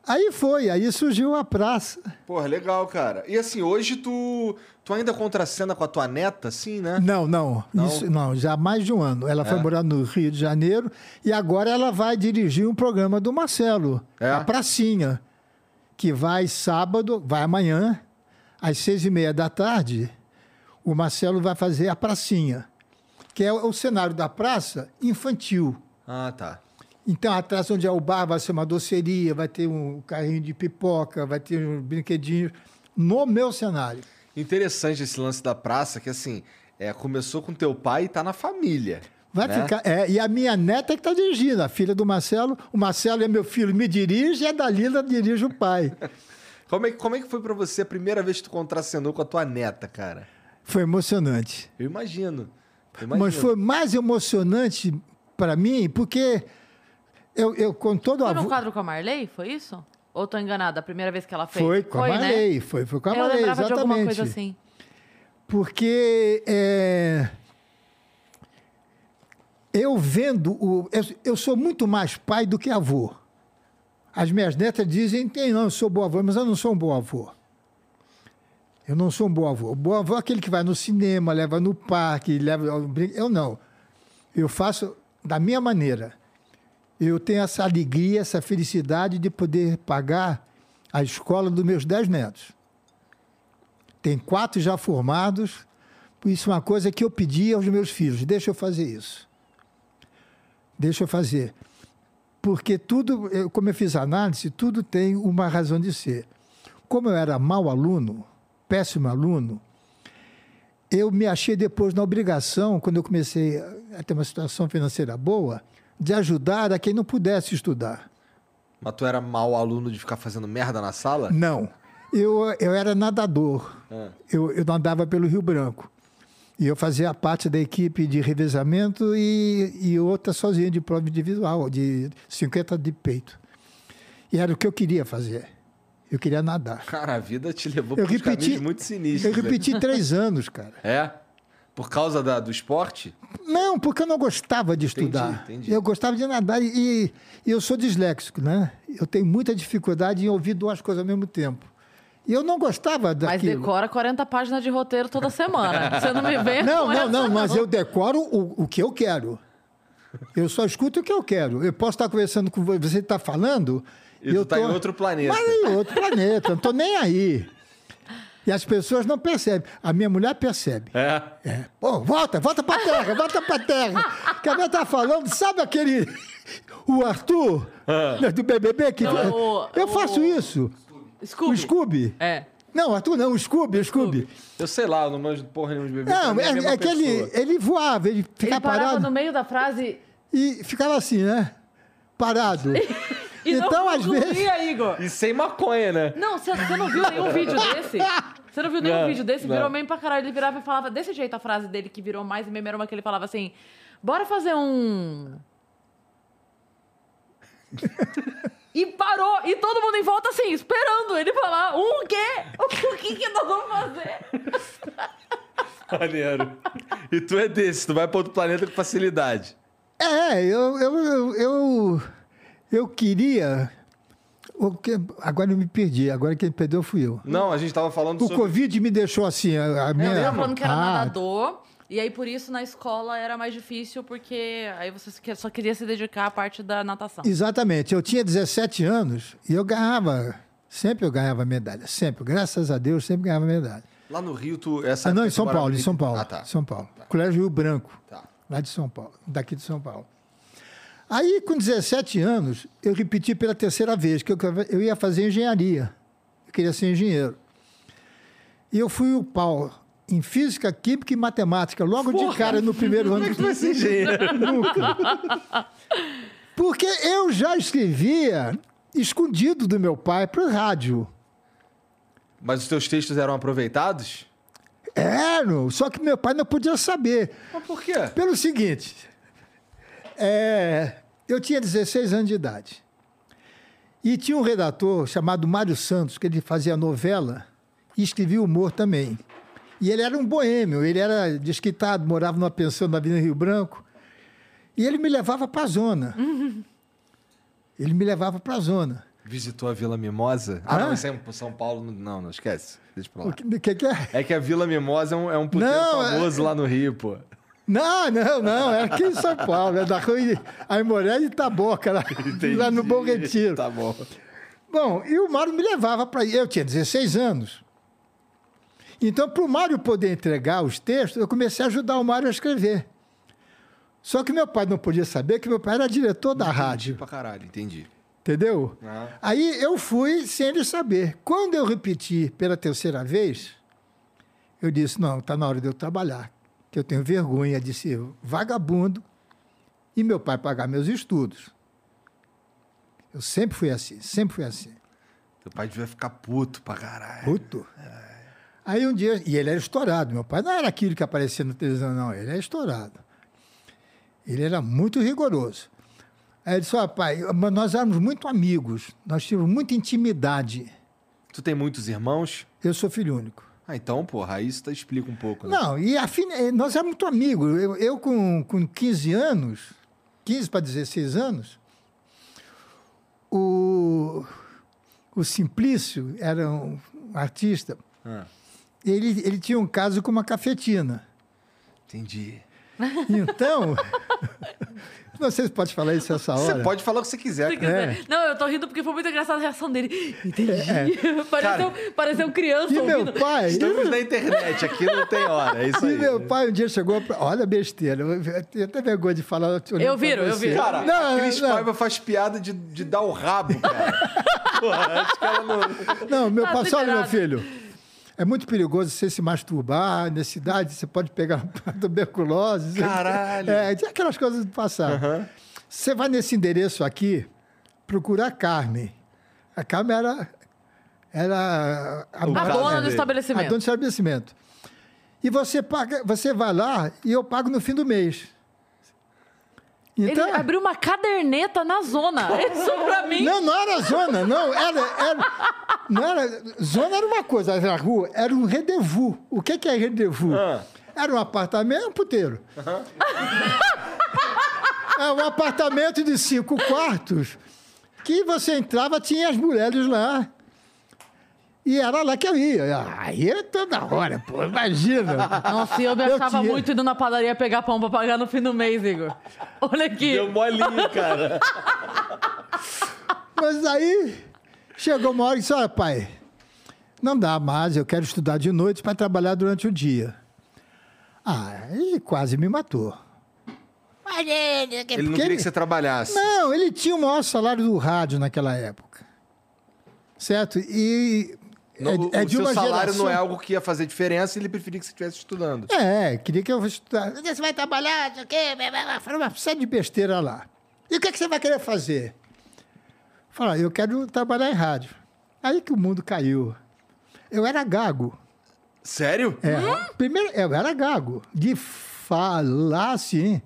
Aí foi, aí surgiu a praça. Porra, legal, cara. E assim, hoje tu, tu ainda contracena com a tua neta, assim, né? Não, não, Não? Isso, não, já há mais de um ano. Ela foi É? morar no Rio de Janeiro e agora ela vai dirigir um programa do Marcelo, É? a Pracinha, que vai sábado, vai amanhã, às seis e meia da tarde. O Marcelo vai fazer a Pracinha, que é o cenário da praça infantil. Ah, tá. Então, atrás onde é o bar vai ser uma doceria, vai ter um carrinho de pipoca, vai ter um brinquedinho no meu cenário. Interessante esse lance da praça, que assim, é, começou com teu pai e tá na família. Vai né? ficar. É, e a minha neta é que está dirigindo, a filha do Marcelo. O Marcelo é meu filho, me dirige, e a Dalila dirige o pai. Como é, que- como é que foi pra você a primeira vez que tu contracenou com a tua neta, cara? Foi emocionante. Eu imagino. Eu imagino. Mas foi mais emocionante para mim, porque eu, eu com todo Foi no avô. quadro com a Marley? Foi isso? Ou tô enganada? A primeira vez que ela fez? Foi com a né? Marley, foi, foi com a Eu Marley, lembrava de alguma exatamente. coisa assim. Porque é, eu vendo o. Eu, eu sou muito mais pai do que avô. As minhas netas dizem que não, eu sou bom avô, mas eu não sou um bom avô. Eu não sou um bom avô. O bom avô é aquele que vai no cinema, leva no parque, leva. Eu não. Eu faço da minha maneira. Eu tenho essa alegria, essa felicidade de poder pagar a escola dos meus dez netos. Tem quatro já formados. Isso é uma coisa que eu pedi aos meus filhos. Deixa eu fazer isso. Deixa eu fazer. Porque tudo, como eu fiz análise, tudo tem uma razão de ser. Como eu era mau aluno, péssimo aluno, eu me achei depois na obrigação, quando eu comecei a ter uma situação financeira boa, de ajudar a quem não pudesse estudar. Mas tu era mau aluno de ficar fazendo merda na sala? Não. Eu, eu era nadador. Ah. Eu, eu nadava pelo Rio Branco. E eu fazia parte da equipe de revezamento e, e outra sozinha de prova individual, de 50 de peito. E era o que eu queria fazer. Eu queria nadar. Cara, a vida te levou uns repeti, muito sinistros. eu repeti três anos, cara. É? Por causa da- do esporte? Não, porque eu não gostava de Entendi, estudar. entendi. Eu gostava de nadar e, e eu sou disléxico, né? Eu tenho muita dificuldade em ouvir duas coisas ao mesmo tempo. E eu não gostava Mas daquilo. decora 40 páginas de roteiro toda semana. Você não me vê Não, não, essa, não, mas eu decoro o, o que eu quero. Eu só escuto o que eu quero. Eu posso estar conversando com você, você está falando. E tu tá em outro planeta. Mas em outro planeta, não estou nem aí. E as pessoas não percebem. A minha mulher percebe. É. É. Pô, volta, volta pra terra, volta pra terra. Que a minha tá falando, sabe aquele. O Arthur, Ah. do BBB, que. Não, o- eu faço o- isso. Scooby. O Scooby. É. Não, Arthur não, o Scooby, o Scooby. Eu sei lá, eu não manjo porra nenhuma de bebê. Não, é, é que ele, ele voava, ele Ele ficava parava parado. no meio da frase e ficava assim, né? Parado. e Então, não às concluía, vezes- Igor. E sem maconha, né? Não, você, não viu nenhum vídeo desse? Você não viu nenhum Não, vídeo desse? não. Virou meme pra caralho. Ele virava e falava desse jeito a frase dele, que virou mais meme, era uma que ele falava assim: bora fazer um. e parou! E todo mundo em volta assim, esperando ele falar: um quê? O que, que nós vamos fazer? Maneiro. E tu é desse, tu vai pra outro planeta com facilidade. É, eu, eu, eu, eu, eu queria. Agora eu me perdi, agora quem perdeu fui eu. Não, a gente tava falando O sobre. Covid me deixou assim, a, a minha. Ele tava falando que era Ah, nadador. E aí, por isso, na escola era mais difícil, porque aí você só queria se dedicar à parte da natação. Exatamente. Eu tinha 17 anos e eu ganhava. Sempre eu ganhava medalha. Sempre. Graças a Deus, sempre ganhava medalha. Lá no Rio, tu. Essa Ah, não, em São Paulo, em São Paulo. Ah, tá. São Paulo. Colégio Rio Branco, Tá. lá de São Paulo, daqui de São Paulo. Aí, com 17 anos, eu repeti pela terceira vez que eu, ia fazer engenharia. Eu queria ser engenheiro. E eu fui o pau em física, química e matemática, logo de cara no primeiro ano. Como é que vai ser engenheiro? Nunca. Porque eu já escrevia escondido do meu pai para o rádio. Mas os teus textos eram aproveitados? Eram, só que meu pai não podia saber. Mas por quê? Pelo seguinte, é, eu tinha 16 anos de idade. E tinha um redator chamado Mário Santos, que ele fazia novela e escrevia humor também. E ele era um boêmio, ele era desquitado, morava numa pensão na Avenida Rio Branco. E ele me levava para a zona. Ele me levava para a zona. Visitou a Vila Mimosa? Ah, Hã? não, isso é São Paulo. Não, não, esquece. Deixa pra O lá. que, o que, que é? É que a Vila Mimosa é um, é um puteiro Não, é- famoso lá no Rio, pô. Não, não, não, é aqui em São Paulo, é da rua Aimoré de Itaboca, lá, lá no Bom Retiro. Tá bom. Bom, e o Mário me levava para ir. Eu tinha 16 anos. Então, para o Mário poder entregar os textos, eu comecei a ajudar o Mário a escrever. Só que meu pai não podia saber que meu pai era diretor da rádio, Pra caralho, entendi. entendeu? Ah. Aí eu fui sem ele saber. Quando eu repeti pela terceira vez, eu disse: não, está na hora de eu trabalhar, que eu tenho vergonha de ser vagabundo e meu pai pagar meus estudos. Eu sempre fui assim, sempre fui assim. Teu pai devia ficar puto pra caralho. Puto. Aí um dia, e ele era estourado. Meu pai não era aquilo que aparecia na televisão, não. Ele era estourado. Ele era muito rigoroso. Aí ele disse: Ó, pai, mas nós éramos muito amigos, nós tínhamos muita intimidade. Tu tem muitos irmãos? Eu sou filho único. Ah, então, porra, aí isso tá- explica um pouco, né? Não, e afim, eh, nós éramos muito amigos. Eu, eu com, com 15 anos, 15 para 16 anos, o, o Simplício era um artista. Ah, Ele, ele tinha um caso com uma cafetina. entendi. Então, não sei se pode falar isso essa hora. Você pode falar o que você quiser, quiser. Não, eu tô rindo porque foi muito engraçada a reação dele. Entendi. pareceu, Cara, pareceu criança E meu ouvindo. pai, Estamos na internet, aqui não tem hora, é isso e aí. meu pai um dia chegou, pra, olha a besteira, eu tenho até vergonha de falar. Eu viro, eu você. viro. Cara, Não, a Cris não. Paiva faz piada de, de dar o rabo, cara. Porra, acho que ela não... Não, meu Tá pai, olha, meu filho, é muito perigoso você se masturbar nessa idade, você pode pegar tuberculose. Caralho. É, tinha aquelas coisas do passado. Você vai nesse endereço aqui, procurar a Carmen. A Carmen era, era a, A dona do dele. A estabelecimento. dona do estabelecimento. E você, paga, você vai lá e eu pago no fim do mês. Então, Ele abriu uma caderneta na zona. Isso pra mim. Não, não era zona, não. Era, era, não era, zona era uma coisa, era rua, era um rendezvous. O que, que é rendezvous? Ah. Era um apartamento, um puteiro. É um apartamento de cinco quartos que você entrava, tinha as mulheres lá. E era lá que eu ia. Aí é toda hora, pô, imagina. Nossa, e eu me Eu achava tinha- muito indo na padaria pegar pão pra pagar no fim do mês, Igor. Olha aqui. Deu molinho, cara. Mas aí chegou uma hora e disse: Olha, pai, não dá mais, eu quero estudar de noite para trabalhar durante o dia. Ah, ele quase me matou. Mas ele, Ele não queria que você trabalhasse. Não, ele tinha o maior salário do rádio naquela época. Certo? E. O é, é de seu uma salário geração... não é algo que ia fazer diferença e ele preferia que você estivesse estudando. É, queria que eu estudar. Você vai trabalhar, não sei o quê. Falei, uma série de besteira lá. E o que, é que você vai querer fazer? Falei, eu quero trabalhar em rádio. Aí que o mundo caiu. Eu era gago. Sério? É, Primeiro, eu era gago. De falar assim.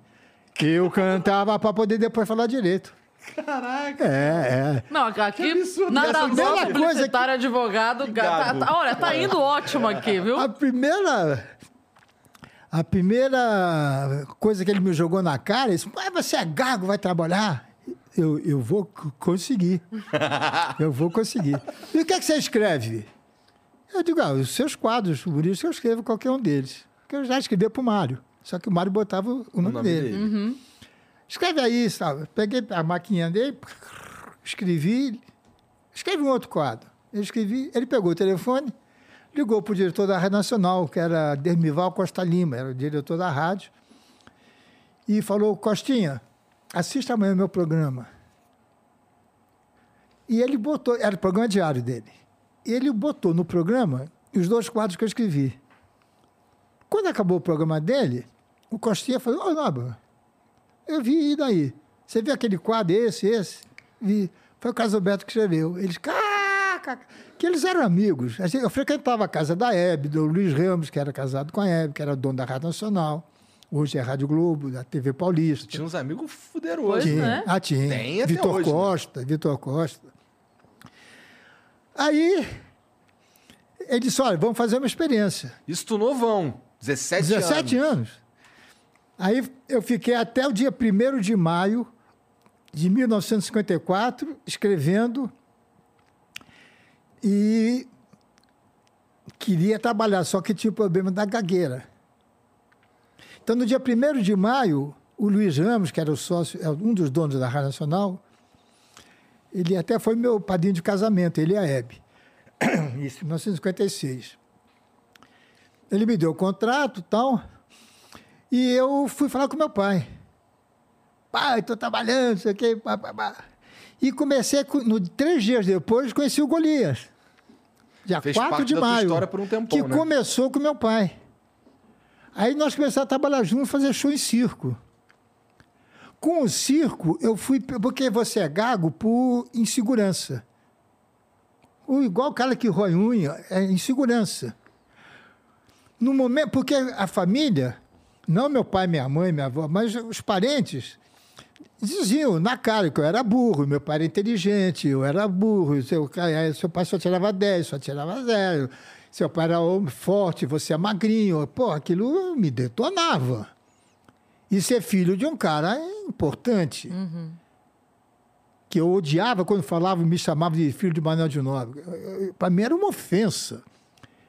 Eu cantava para poder depois falar direito. Caraca. É, é. Não, aqui, nada primeira coisa publicitário, advogado. Tá, gago. tá- olha, tá indo ótimo aqui, viu? A primeira. A primeira coisa que ele me jogou na cara, ele disse: Mas você é gago, vai trabalhar? Eu, eu vou conseguir. Eu vou conseguir. E o que é que você escreve? Eu digo: ah, os seus quadros humorísticos eu escrevo qualquer um deles. Porque eu já escrevi para o Mário. Só que o Mário botava o nome, nome dele. dele. Escreve aí, sabe? Peguei a maquininha dele, escrevi, escrevi um outro quadro. Eu escrevi, ele pegou o telefone, ligou para o diretor da Rádio Nacional, que era Dermival Costa Lima, era o diretor da rádio, e falou: Costinha, assista amanhã o meu programa. E ele botou, era o programa diário dele. Ele botou no programa os dois quadros que eu escrevi. Quando acabou o programa dele, o Costinha falou: Ô, Naba, eu vi e daí? Você viu aquele quadro, esse, esse? Vi. Foi o Casalberto que escreveu. Eles, cá, que eles eram amigos. Assim, Eu frequentava a casa da Hebe, do Luiz Ramos, que era casado com a Hebe, que era dono da Rádio Nacional. Hoje é Rádio Globo, da TV Paulista. Tinha uns amigos fuderosos. Né? Ah, tinha. Tem até Vitor hoje, né? Costa, Vitor Costa. Aí, ele disse, olha, vamos fazer uma experiência. Isso tu novão. 17, 17 anos. anos. Aí eu fiquei até o dia 1 de maio de 1954 escrevendo e queria trabalhar, só que tinha o problema da gagueira. Então, no dia 1 de maio, o Luiz Ramos, que era o sócio, é um dos donos da Rádio Nacional, ele até foi meu padrinho de casamento, ele e a Hebe. Isso em 1956. Ele me deu o contrato e tal. E eu fui falar com meu pai. Pai, estou trabalhando, sei o quê. Pá, pá, pá. E comecei, com- no, três dias depois, conheci o Golias. Dia Fez 4 parte de maio. história por um tempão, que né? começou com meu pai. Aí nós começamos a trabalhar juntos, fazer show em circo. Com o circo, eu fui. Porque você é gago por insegurança. O, igual o cara que rói unha, é insegurança. No momento, porque a família, não meu pai, minha mãe, minha avó, mas os parentes diziam na cara que eu era burro, meu pai era inteligente, eu era burro, seu, eh, seu pai só tirava 10, só tirava zero, seu pai era homem forte, você é magrinho. Pô, aquilo me detonava. E ser filho de um cara é importante. Que eu odiava quando falavam, me chamavam de filho de Manuel de Nobre. Para mim era uma ofensa.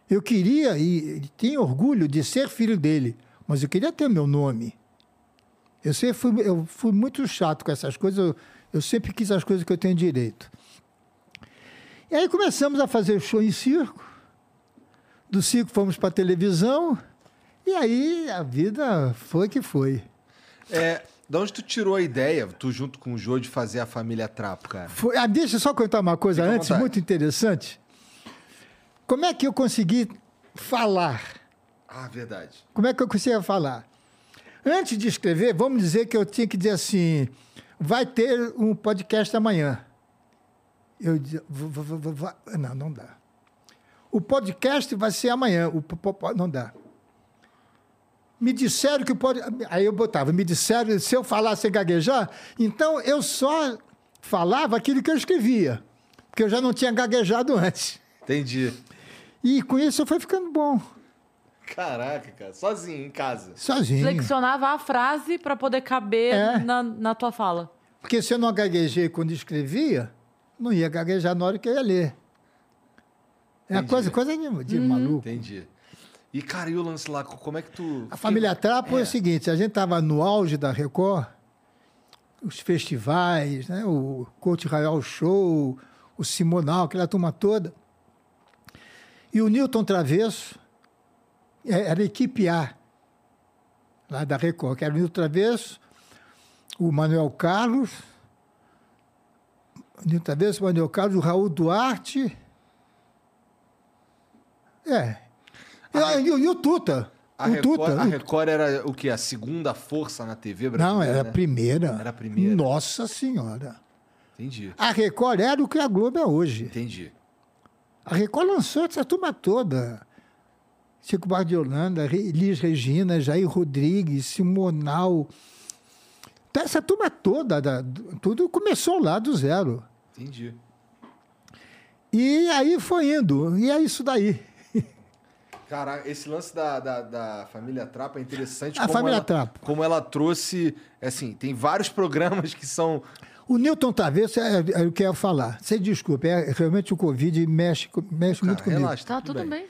Eu queria e tenho orgulho de ser filho dele, mas eu queria ter meu nome. Eu sempre fui, eu fui muito chato com essas coisas, eu, eu sempre quis as coisas que eu tenho direito. E aí começamos a fazer show em circo. Do circo fomos para televisão. E aí a vida foi que foi. É, de onde tu tirou a ideia, tu junto com o Jô, de fazer a família Trapo, cara? Foi- ah, deixa eu só contar uma coisa Fica antes, muito interessante. Como é que eu consegui falar? Ah, verdade. Como é que eu conseguia falar? Antes de escrever, vamos dizer que eu tinha que dizer assim: vai ter um podcast amanhã. Eu dizia, "V- v- v- v- va- não, não dá. O podcast vai ser amanhã. O, não dá. Me disseram que pode. Aí eu botava, me disseram, se eu falasse sem gaguejar, então eu só falava aquilo que eu escrevia. Porque eu já não tinha gaguejado antes. Entendi. E com isso foi ficando bom, Caraca, cara. Sozinho, em casa. sozinho. Flexionava a frase pra poder caber É. na, na tua fala. Porque se eu não gaguejei quando escrevia, não ia gaguejar na hora que eu ia ler. É uma Entendi. coisa, coisa de, de maluco. Entendi. E, cara, e o lance lá? Como é que tu. A família Trapo é. É. o seguinte: a gente estava no auge da Record, os festivais, né, o Coach Royal Show, o Simonal, aquela turma toda. E o Newton Travesso era a equipe A, lá da Record, que era o Newton Travesso, o Manuel Carlos, o Newton Travesso, o Manuel Carlos, o Raul Duarte. É. E, e o- e o Tuta. A o Record, Tuta. a Record era o quê? A segunda força na TV brasileira? Não, era a né? primeira. Era a primeira. Nossa Senhora. Entendi. A Record era o que a Globo é hoje. Entendi. A Record lançou essa turma toda. Chico Bar de Holanda, Elis Regina, Jair Rodrigues, Simonal. Então, essa turma toda, da- do- tudo começou lá do zero. Entendi. E aí foi indo. E é isso daí. Cara, esse lance da, da, da família Trapo é interessante. A como família ela, Trapo. Como ela trouxe. Assim, tem vários programas que são. O Newton Travesso é, é o que eu ia falar. Você desculpe, é, realmente o Covid mexe, mexe muito Cara, comigo. relaxa, Tá tudo bem.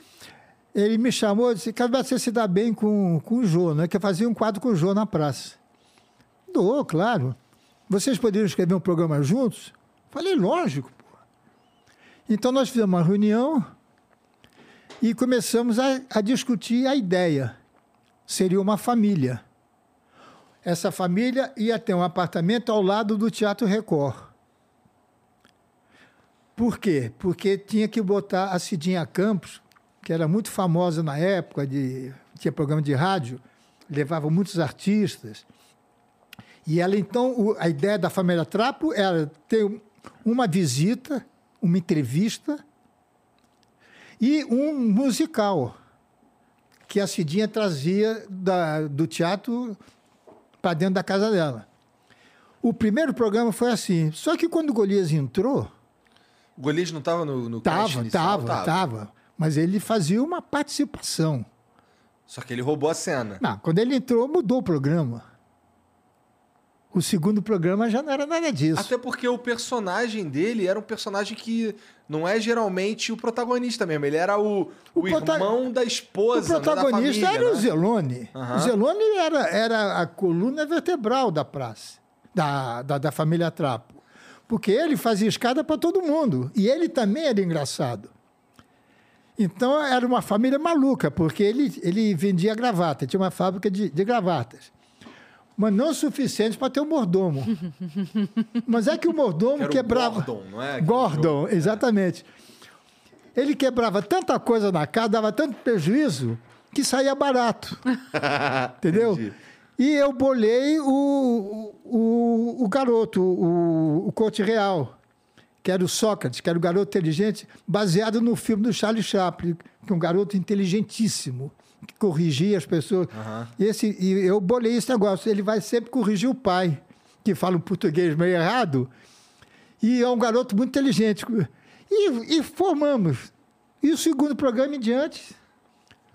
Ele me chamou e disse, cara, você se dá bem com, com o Jô, né? Que eu fazia um quadro com o Jô na praça. Dou, claro. Vocês poderiam escrever um programa juntos? Falei, lógico, pô. Então nós fizemos uma reunião E começamos a, a discutir a ideia. Seria uma família. Essa família ia ter um apartamento ao lado do Teatro Record. Por quê? Porque tinha que botar a Cidinha Campos, que era muito famosa na época, de, tinha programa de rádio, levava muitos artistas. E ela, então, a ideia da família Trapo era ter um- uma visita, uma entrevista e um musical que a Cidinha trazia da- do teatro para dentro da casa dela. O primeiro programa foi assim. Só que quando o Golias entrou, O Golias não tava no, no tava, inicial? tava, tava, mas ele fazia uma participação. Só que ele roubou a cena. Não, quando ele entrou, mudou o programa. O segundo programa já não era nada disso. Até porque o personagem dele era um personagem que não é geralmente o protagonista mesmo. Ele era o, o, O irmão da O esposa, não protagonista da família, era o né? Zelone. Aham. O Zelone era, era a coluna vertebral da praça, da, da, da família Trapo. Porque ele fazia escada para todo mundo. E ele também era engraçado. Então era uma família maluca, porque ele, ele vendia gravata, tinha uma fábrica de, de gravatas. Mas não o suficiente para ter um mordomo. Mas é que o mordomo Que quebrava. Gordon, não é? Gordon, jogo. exatamente. Ele quebrava tanta coisa na casa, dava tanto prejuízo, que saía barato. Entendeu? Entendi. E eu bolei o, o, o garoto, o, o coach real, que era o Sócrates, que era o garoto inteligente, baseado no filme do Charlie Chaplin, que é um garoto inteligentíssimo, que corrigia as pessoas. E, esse, e eu bolei esse negócio. Ele vai sempre corrigir o pai, que fala um português meio errado, e é um garoto muito inteligente. E, e formamos. E o segundo programa em diante,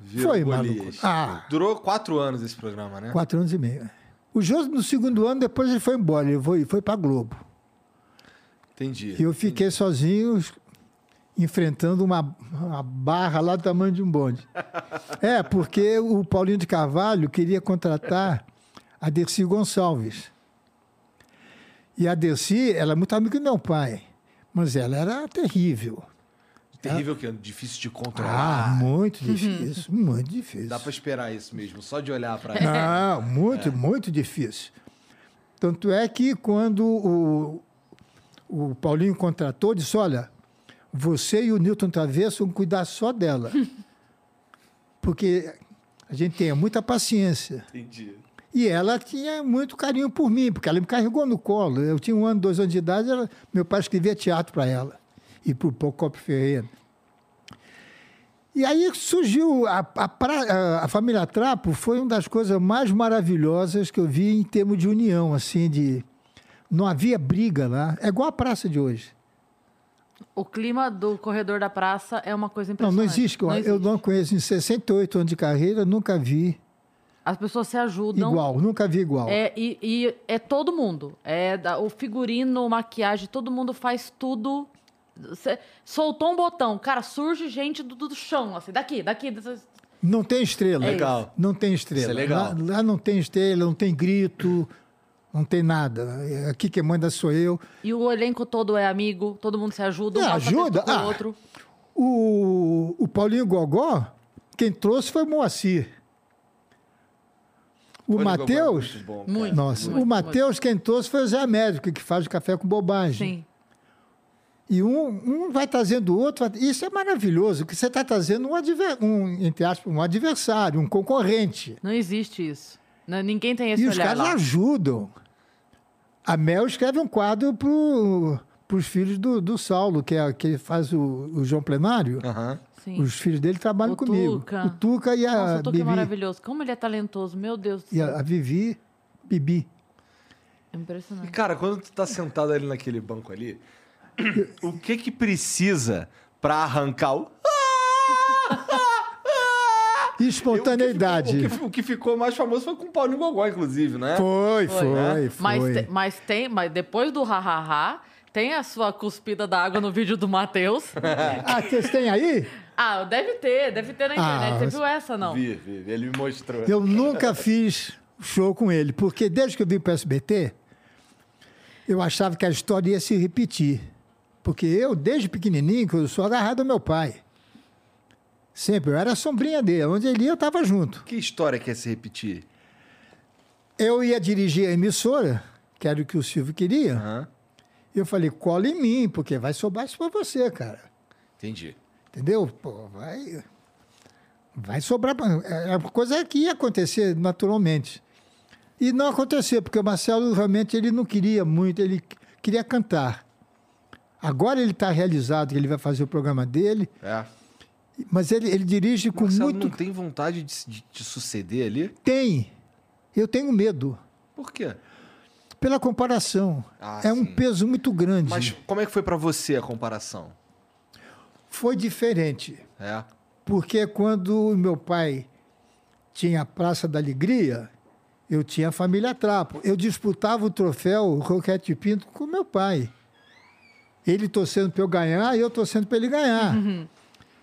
Virou Foi, Golias. maluco. Ah. Durou quatro anos esse programa, né? quatro anos e meio. O Jô, no segundo ano, depois ele foi embora, ele foi, foi para Globo. Entendi. E eu fiquei sozinho, enfrentando uma, uma barra lá do tamanho de um bonde. É, porque o Paulinho de Carvalho queria contratar a Dercy Gonçalves. E a Dercy, ela é muito amiga do meu pai, mas ela era terrível. Terrível que é difícil de Ah, controlar. muito difícil, muito difícil. Dá pra esperar isso mesmo, só de olhar pra ela. Não, muito, muito difícil. Tanto é que quando o, o Paulinho contratou, disse: olha, você e o Newton Travesso vão cuidar só dela. Porque a gente tem muita paciência. Entendi. E ela tinha muito carinho por mim, porque ela me carregou no colo. Eu tinha um ano, dois anos de idade, ela- meu pai escrevia teatro para ela e para o Procopio Ferreira. E aí surgiu a, a, pra- a- a família Trapo foi uma das coisas mais maravilhosas que eu vi em termos de união, assim, de não havia briga lá. É igual a praça de hoje. O clima do corredor da praça é uma coisa Não, impressionante. não existe. eu, eu não conheço em 68 anos de carreira, nunca vi As pessoas se ajudam. igual, nunca vi igual. É, e, e é todo mundo. É o figurino, maquiagem, todo mundo faz tudo. Cê soltou um botão, cara, surge gente do, do chão, assim, daqui, daqui. dessas- Não tem estrela. É Legal. Não tem estrela. Isso é legal. Lá, lá não tem estrela, não tem grito, não tem nada. Aqui quem manda sou eu. E o elenco todo é amigo, todo mundo se ajuda, um É, ajuda? Ah. outro. O, o Paulinho Gogó, quem trouxe foi o Moacir. O Olha, Matheus. Muito. Nossa, muito, o Matheus, quem trouxe foi o Zé Américo, que faz o café com bobagem. Sim. E um, um vai trazendo o outro. Isso é maravilhoso, que você está trazendo um, adver, um, entre aspas, um adversário, um concorrente. Não existe isso. Ninguém tem esse E os olhar caras lá. ajudam. A Mel escreve um quadro para os filhos do, do Saulo, que, é, que faz o, o João Plenário. Aham. Sim. Os filhos dele trabalham O comigo. Tuca. O Tuca e a Nossa, o Tuca é Bibi. maravilhoso. Como ele é talentoso, meu Deus do E céu. a, a Vivi, Bibi. É E, impressionante. cara, quando tu tá sentado ali naquele banco ali, o que que precisa pra arrancar o... E espontaneidade. O que, ficou, o que ficou mais famoso foi com o Paulinho Gogó, inclusive, né? Foi, foi, né? foi. Mas, te- mas tem, mas depois do hahaha, tem a sua cuspida da água no vídeo do Matheus. Ah, vocês têm aí? ah, deve ter, deve ter na internet. Ah, Você viu essa, não? Vi, vi, ele me mostrou. Eu nunca fiz show com ele, porque desde que eu vim para o SBT, eu achava que a história ia se repetir. Porque eu, desde pequenininho, que eu sou agarrado ao meu pai. Sempre. Eu era a sombrinha dele. Onde ele ia, eu estava junto. Que história quer se repetir? Eu ia dirigir a emissora, que era o que o Silvio queria. Aham. E eu falei, cola em mim, porque vai sobrar isso para você, cara. Entendi. Entendeu? Pô, vai. Vai sobrar. pra- É uma coisa que ia acontecer naturalmente. E não aconteceu, porque o Marcelo realmente ele não queria muito, ele queria cantar. Agora ele está realizado, que ele vai fazer o programa dele, É. mas ele, ele dirige com Marcelo muito. não tem vontade de, de, de suceder ali? Tem. Eu tenho medo. Por quê? Pela comparação. Ah, é um sim. peso muito grande. Mas como é que foi pra você a comparação? Foi diferente. É. Porque quando meu pai tinha a Praça da Alegria, eu tinha a família Trapo. Eu disputava o troféu Roquete Pinto com meu pai. Ele torcendo para eu ganhar e eu torcendo para ele ganhar.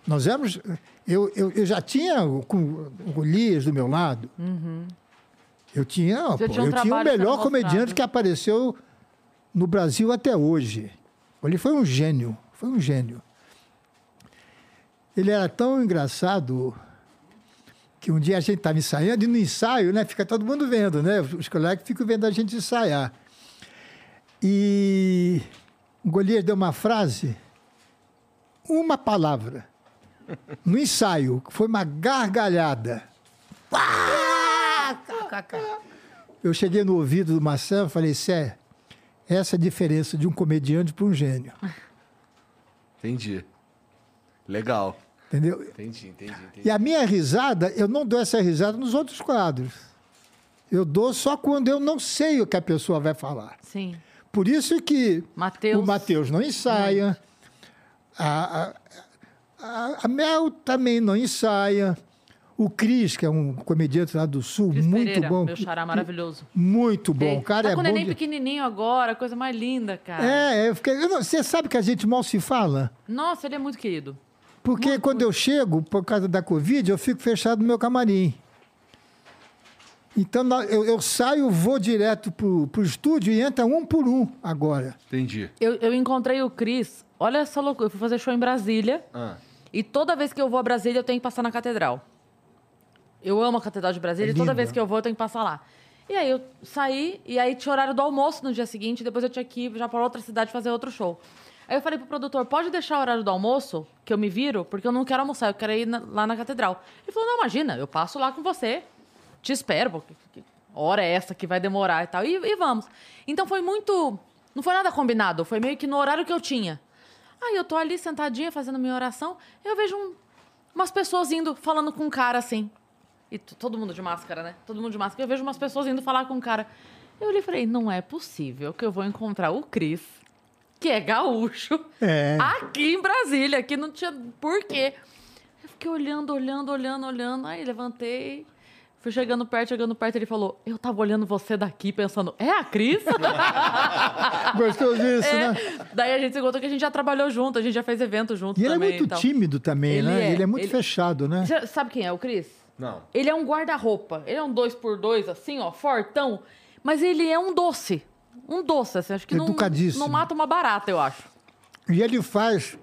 Nós éramos. Eu, eu, eu já tinha o, o Golias do meu lado. Eu tinha, pô, tinha um eu tinha o melhor comediante que apareceu no Brasil até hoje. Ele foi um gênio, foi um gênio. Ele era tão engraçado que um dia a gente estava ensaiando e no ensaio, né, fica todo mundo vendo, né? Os colegas ficam vendo a gente ensaiar. E o Golias deu uma frase, uma palavra, no ensaio, foi uma gargalhada. Eu cheguei no ouvido do Marcelo e falei, Sé, essa é a diferença de um comediante para um gênio. Entendi. Legal. Entendeu? Entendi, entendi, entendi. E a minha risada, eu não dou essa risada nos outros quadros. Eu dou só quando eu não sei o que a pessoa vai falar. Sim. Por isso que Mateus. o Matheus não ensaia, a, a, a- a Mel também não ensaia, o Cris, que é um comediante lá do Sul, Cris muito Pereira, bom. Meu xará maravilhoso. Muito bom. Ei, O cara tá é com bom. neném de- pequenininho agora, coisa mais linda, cara. É, eu fiquei- eu não- você sabe que a gente mal se fala? Nossa, ele é muito querido. Porque Muito, quando eu chego, por causa da Covid, eu fico fechado no meu camarim. Então eu, eu saio, vou direto pro, pro estúdio e entra um por um agora. Entendi. Eu, eu encontrei o Cris, olha essa loucura, eu fui fazer show em Brasília. Ah, E toda vez que eu vou a Brasília, eu tenho que passar na catedral. Eu amo a Catedral de Brasília É e toda vez que eu vou, eu tenho que passar lá. E aí eu saí, e aí tinha horário do almoço no dia seguinte, depois eu tinha que ir já para outra cidade fazer outro show. Aí eu falei pro produtor, pode deixar o horário do almoço, que eu me viro, porque eu não quero almoçar, eu quero ir na- lá na catedral. Ele falou, não, imagina, eu passo lá com você, te espero, porque que hora é essa que vai demorar e tal, e, e vamos. Então foi muito, não foi nada combinado, foi meio que no horário que eu tinha. Aí eu tô ali sentadinha fazendo minha oração, eu vejo um- umas pessoas indo, falando com um cara assim. E todo mundo de máscara, né? Todo mundo de máscara. Eu vejo umas pessoas indo falar com um cara. Eu olhei e falei, não é possível que eu vou encontrar o Cris, que é gaúcho, É. aqui em Brasília, que não tinha porquê. Eu fiquei olhando, olhando, olhando, olhando. Aí levantei, fui chegando perto, chegando perto. Ele falou, eu tava olhando você daqui, pensando, é a Cris? Gostou disso, É. né? Daí a gente se encontrou que a gente já trabalhou junto, a gente já fez evento junto E ele é também. muito e tal. tímido também, Ele né? é, ele é muito ele- fechado, né? Você sabe quem é o Cris? não. Ele é um guarda-roupa. Ele é um dois por dois, assim, ó, fortão. Mas ele é um doce. Um doce, assim. Acho que não, Educadíssimo. não mata uma barata, eu acho. E ele faz.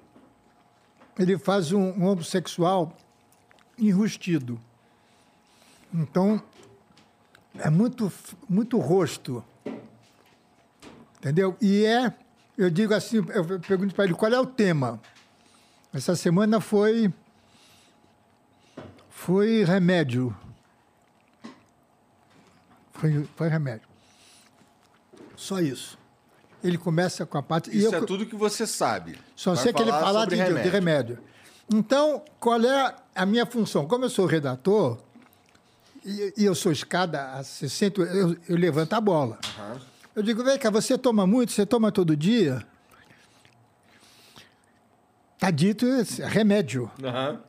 Ele faz um, um homossexual enrustido. Então, é muito, muito rosto. Entendeu? E é. Eu digo assim, eu pergunto para ele qual é o tema. Essa semana foi. Foi remédio. Foi, foi remédio. Só isso. Ele começa com a parte. Isso eu- é tudo que você sabe. só Vai sei que ele fala de remédio. de remédio. Então, qual é a minha função? Como eu sou redator, e, e eu sou escada a 60, eu, eu levanto a bola. Eu digo, vem cá, você toma muito, você toma todo dia? Tá dito remédio. Aham.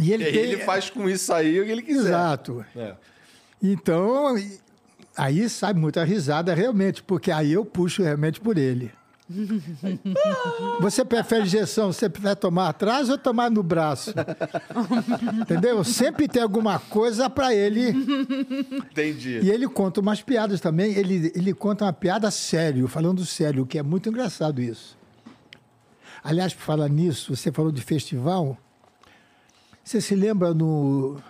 E E ele aí tem... ele faz com isso aí o que ele quiser. Exato. É. Então, e- aí sai muita risada realmente, porque aí eu puxo remédio por ele. Você prefere injeção? Você prefere tomar atrás ou tomar no braço? Entendeu? Sempre tem alguma coisa para ele. Entendi. E ele conta umas piadas também. Ele, ele conta uma piada sério, falando sério, que é muito engraçado isso. Aliás, por falar nisso, você falou de festival. Você se lembra no.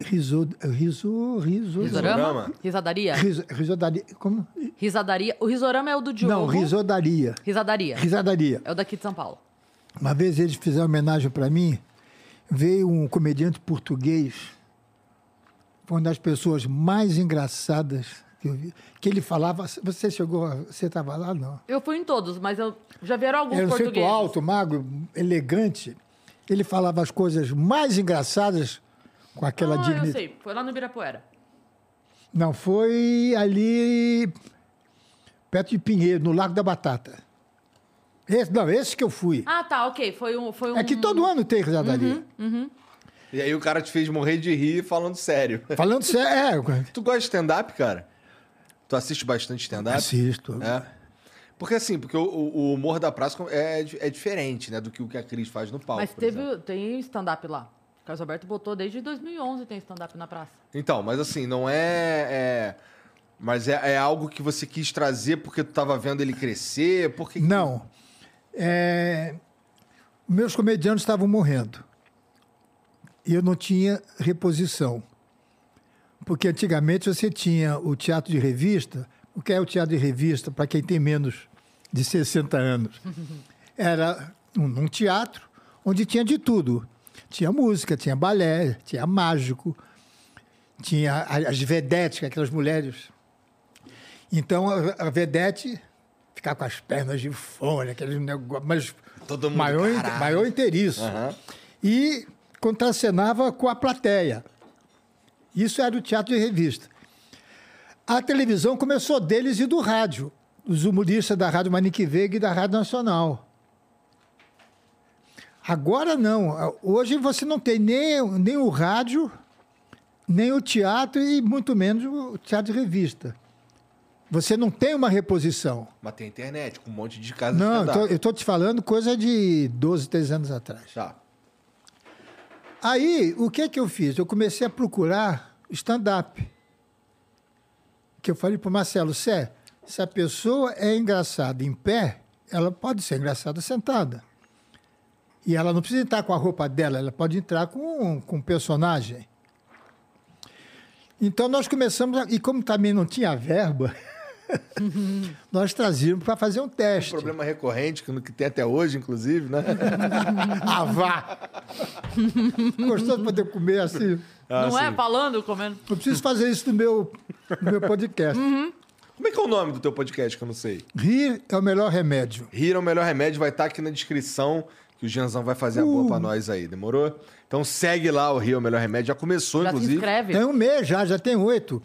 Riso. Riso. Riso. Risorama? Risadaria? Riso, risodaria. Como? Risadaria. O risorama é o do Diogo. Não, risodaria. Risadaria. Risadaria. É o daqui de São Paulo. Uma vez eles fizeram homenagem para mim, veio um comediante português, foi uma das pessoas mais engraçadas que eu vi, que ele falava. Você chegou, você estava lá? Não. Eu fui em todos, mas eu já vieram alguns Era um portugueses. alto, magro, elegante. Ele falava as coisas mais engraçadas com aquela ah, eu dignidade. sei. Foi lá no Ibirapuera. Não, foi ali perto de Pinheiro, no Lago da Batata. Esse, não, esse que eu fui. Ah, tá, ok. Foi um. Foi um... É que todo ano tem risadaria. E aí o cara te fez morrer de rir falando sério. Falando sério, é, Tu gosta de stand-up, cara? Tu assiste bastante stand-up? assisto. É. Porque assim, porque o, o humor da praça é, é diferente, né? Do que o que a Cris faz no palco. Mas teve, tem stand-up lá. O Carlos Alberto botou desde 2011 tem stand-up na praça. Então, mas assim, não é. é- mas é, é algo que você quis trazer porque tu tava vendo ele crescer? Porque... Não. É, meus comediantes estavam morrendo. E eu não tinha reposição. Porque antigamente você tinha o teatro de revista. O que é o teatro de revista para quem tem menos de 60 anos? Era um, um teatro onde tinha de tudo. Tinha música, tinha balé, tinha mágico, tinha as vedetes, é aquelas mulheres então a, a vedete ficava com as pernas de fora, aquele negócio, mas Todo mundo, maior, caralho. maior inteiriço. Aham. E contracenava com a plateia. Isso era o teatro de revista. A televisão começou deles e do rádio, os humoristas da Rádio Manique Veiga e da Rádio Nacional. Agora não. Hoje você não tem nem, nem o rádio, nem o teatro e muito menos o teatro de revista. Você não tem uma reposição. Mas tem internet, com um monte de casa Não, de eu estou te falando coisa de 12, 13 anos atrás. Tá. Aí, o que que eu fiz? Eu comecei a procurar stand-up. Que eu falei para o Marcelo, Sé, se a pessoa é engraçada em pé, ela pode ser engraçada sentada. E ela não precisa entrar com a roupa dela, ela pode entrar com, com um personagem. Então, nós começamos, a, e como também não tinha verba, nós trazíamos para fazer um teste. Problema recorrente, que, no- que tem até hoje, inclusive, né? Ah, vá! Gostoso poder comer assim. Ah, não é? sim. Falando, comendo. Eu preciso fazer isso no meu, no meu podcast. Como é que é o nome do teu podcast, que eu não sei? Rir é o melhor remédio. Rir é o melhor remédio, vai estar aqui na descrição, que o Janzão vai fazer a boa pra nós aí, demorou? Então segue lá o Rir é o melhor remédio, já começou, Já se inclusive. inscreve. Tem um mês já, já tem oito.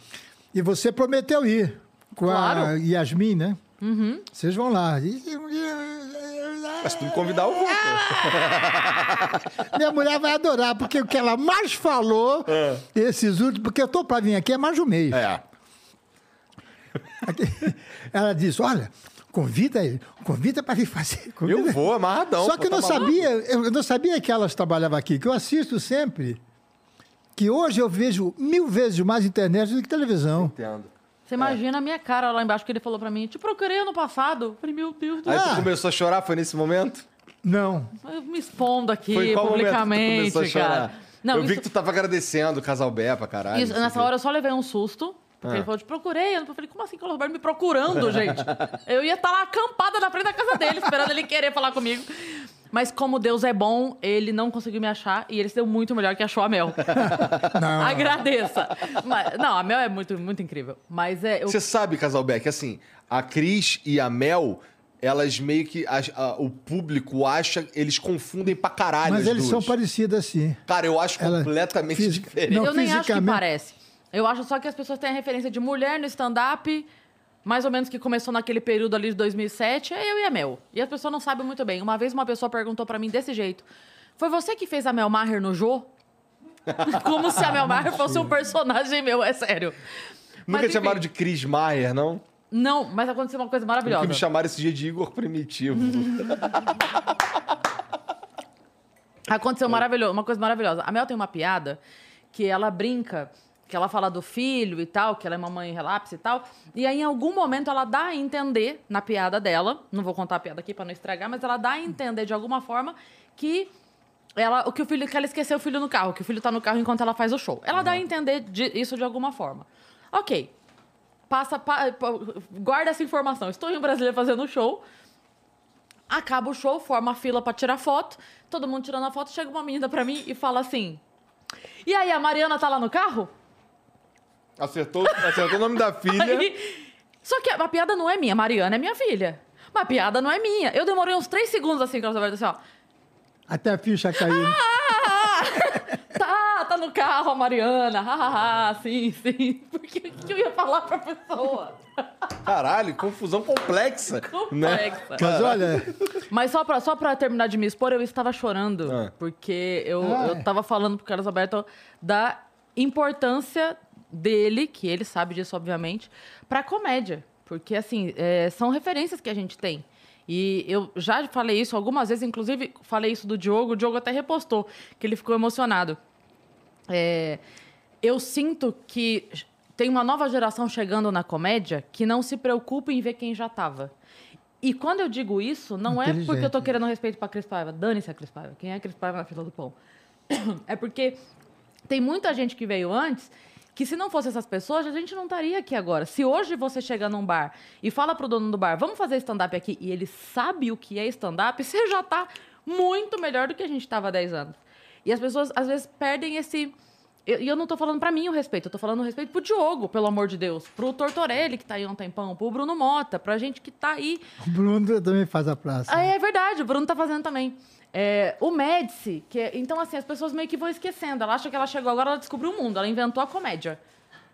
E você prometeu ir com a Claro. Yasmin, né? Uhum. Vocês vão lá. E- Mas se tu me convidar, eu vou. pô. Minha mulher vai adorar, porque o que ela mais falou, esses últimos, porque eu tô para vir aqui é mais de um mês. É. Ela disse: olha, convida ele, convida para vir fazer. convida- Eu vou, amarradão. Só que eu tá não maluco? sabia, eu não sabia que elas trabalhavam aqui, que eu assisto sempre. Que hoje eu vejo mil vezes mais internet do que televisão. Entendo. Você imagina a minha cara lá embaixo que ele falou pra mim, te procurei ano passado. Eu Falei, meu Deus do Aí céu. tu começou a chorar, foi nesse momento? Não. Eu me expondo aqui Foi qual que tu publicamente, começou a chorar? cara. Não, eu vi isso, que tu tava agradecendo o Casal Bé pra caralho. isso- nessa hora eu só levei um susto. Porque Ah. ele falou, te procurei. Eu falei, como assim, Carlos Alberto me procurando, gente? Eu ia estar lá acampada na frente da casa dele, esperando ele querer falar comigo. Mas como Deus é bom, ele não conseguiu me achar e ele se deu muito melhor que achou a Mel. Não. Agradeça. Mas- não, a Mel é muito, muito incrível. Mas é. Eu, Você sabe, Casal Bé, que assim, a Cris e a Mel, elas meio que. a- a- o público acha. Eles confundem pra caralho. Mas as eles são duas. parecidos assim. Cara, eu acho Ela- completamente física- diferente. Não, eu nem acho que parece. Eu acho só que as pessoas têm a referência de mulher no stand-up, mais ou menos que começou naquele período ali de 2007, é eu e a Mel. E as pessoas não sabem muito bem. Uma vez uma pessoa perguntou pra mim desse jeito: Foi você que fez a Mel Maher no Jô? Como se a Mel Maher fosse um personagem meu, é sério. Nunca Mas, te chamaram de Cris Maier, não? Não, mas aconteceu uma coisa Porque maravilhosa. me chamaram esse dia de Igor Primitivo. Aconteceu maravilhoso, uma coisa maravilhosa. A Mel tem uma piada que ela brinca, que ela fala do filho e tal, que ela é mamãe relapse e tal. E aí, em algum momento, ela dá a entender na piada dela, não vou contar a piada aqui pra não estragar, mas ela dá a entender de alguma forma que ela, o que o filho que ela esqueceu o filho no carro, que o filho tá no carro enquanto ela faz o show. Ela dá a entender de- isso de alguma forma. Ok. Passa, pa- pa- guarda essa informação. Estou em Brasília fazendo o show. Acaba o show, forma a fila pra tirar foto. Todo mundo tirando a foto, chega uma menina pra mim e fala assim: "E aí, a Mariana tá lá no carro?" Acertou, acertou o nome da filha. Aí- só que a, a piada não é minha, Mariana é minha filha. Mas a piada não é minha. Eu demorei uns três segundos assim, Carlos Alberto, assim, ó. Até a ficha caiu. Tá, tá no carro a Mariana. Sim, sim. Porque o que eu ia falar pra pessoa? Caralho, confusão complexa. Né? Complexa. Mas olha, Mas só pra, só pra terminar de me expor, eu estava chorando. Ah. Porque eu, Ah, eu é. tava falando pro Carlos Alberto da importância dele, que ele sabe disso, obviamente, pra comédia. Porque, assim, é, são referências que a gente tem. E eu já falei isso algumas vezes, inclusive falei isso do Diogo, o Diogo até repostou, que ele ficou emocionado. É, eu sinto que tem uma nova geração chegando na comédia que não se preocupa em ver quem já estava. E quando eu digo isso, não é porque eu tô Inteligente. querendo respeito pra Cris Paiva. Dane-se a Cris Paiva. Quem é a Cris Paiva na fila do pão? É porque tem muita gente que veio antes que se não fosse essas pessoas, a gente não estaria aqui agora. Se hoje você chega num bar e fala pro dono do bar, vamos fazer stand-up aqui, e ele sabe o que é stand-up, você já tá muito melhor do que a gente estava há 10 anos. E as pessoas, às vezes, perdem esse... eu- E eu não tô falando pra mim o respeito, eu tô falando o respeito pro Diogo, pelo amor de Deus. Pro Tortorelli, que tá aí há um tempão, pro Bruno Mota, pra gente que tá aí o Bruno também faz a praça. ah, é verdade, o Bruno tá fazendo também. É, o Médici, que é- então assim, as pessoas meio que vão esquecendo. Ela acha que ela chegou agora, ela descobriu o mundo, ela inventou a comédia.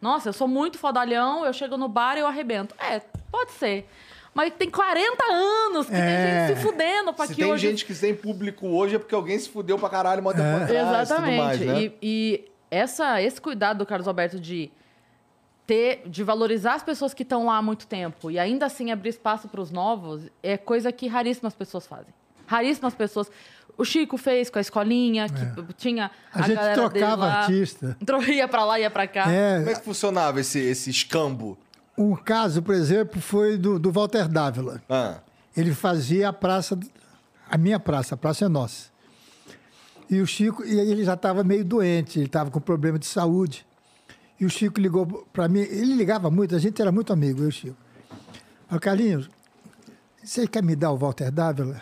Nossa, eu sou muito fodalhão, eu chego no bar e eu arrebento. É, pode ser. Mas tem 40 anos que É. tem gente se fudendo pra Se que tem hoje... gente que tem público hoje é porque alguém se fudeu pra caralho mó tempo É. e Exatamente. tudo mais, né? E, e essa, esse cuidado do Carlos Alberto de ter, de valorizar as pessoas que estão lá há muito tempo e ainda assim abrir espaço para os novos é coisa que raríssimas pessoas fazem. Raríssimas pessoas. O Chico fez com a escolinha, que tinha É. A, gente galera dele trocava lá. artista. Ia pra lá, ia pra cá. Como é É, que funcionava esse, esse escambo? um caso, por exemplo, foi do, do Walter Dávila. Ah, Ele fazia a praça, a minha praça, a praça é nossa. E o Chico, e ele já estava meio doente, ele estava com problema de saúde. E o Chico ligou para mim, ele ligava muito, a gente era muito amigo, eu e o Chico. Falei, Carlinhos, você quer me dar o Walter Dávila?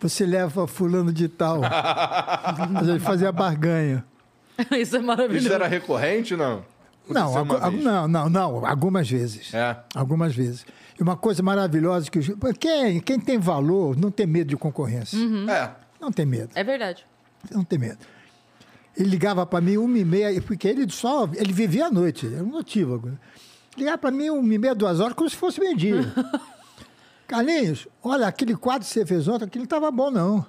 Você leva fulano de tal. Mas ele fazia barganha. Isso é maravilhoso. isso era recorrente, não? Não, algu- vez? não, não, não, algumas vezes. É. Algumas vezes. E uma coisa maravilhosa que quem, quem tem valor não tem medo de concorrência. É. Não tem medo. É verdade. Não tem medo. Ele ligava para mim uma e meia, porque ele só. Ele vivia à noite, era um notívago. Ligava para mim uma e meia, duas horas, como se fosse meio-dia. Carlinhos, olha, aquele quadro que você fez ontem, aquilo não estava bom, não.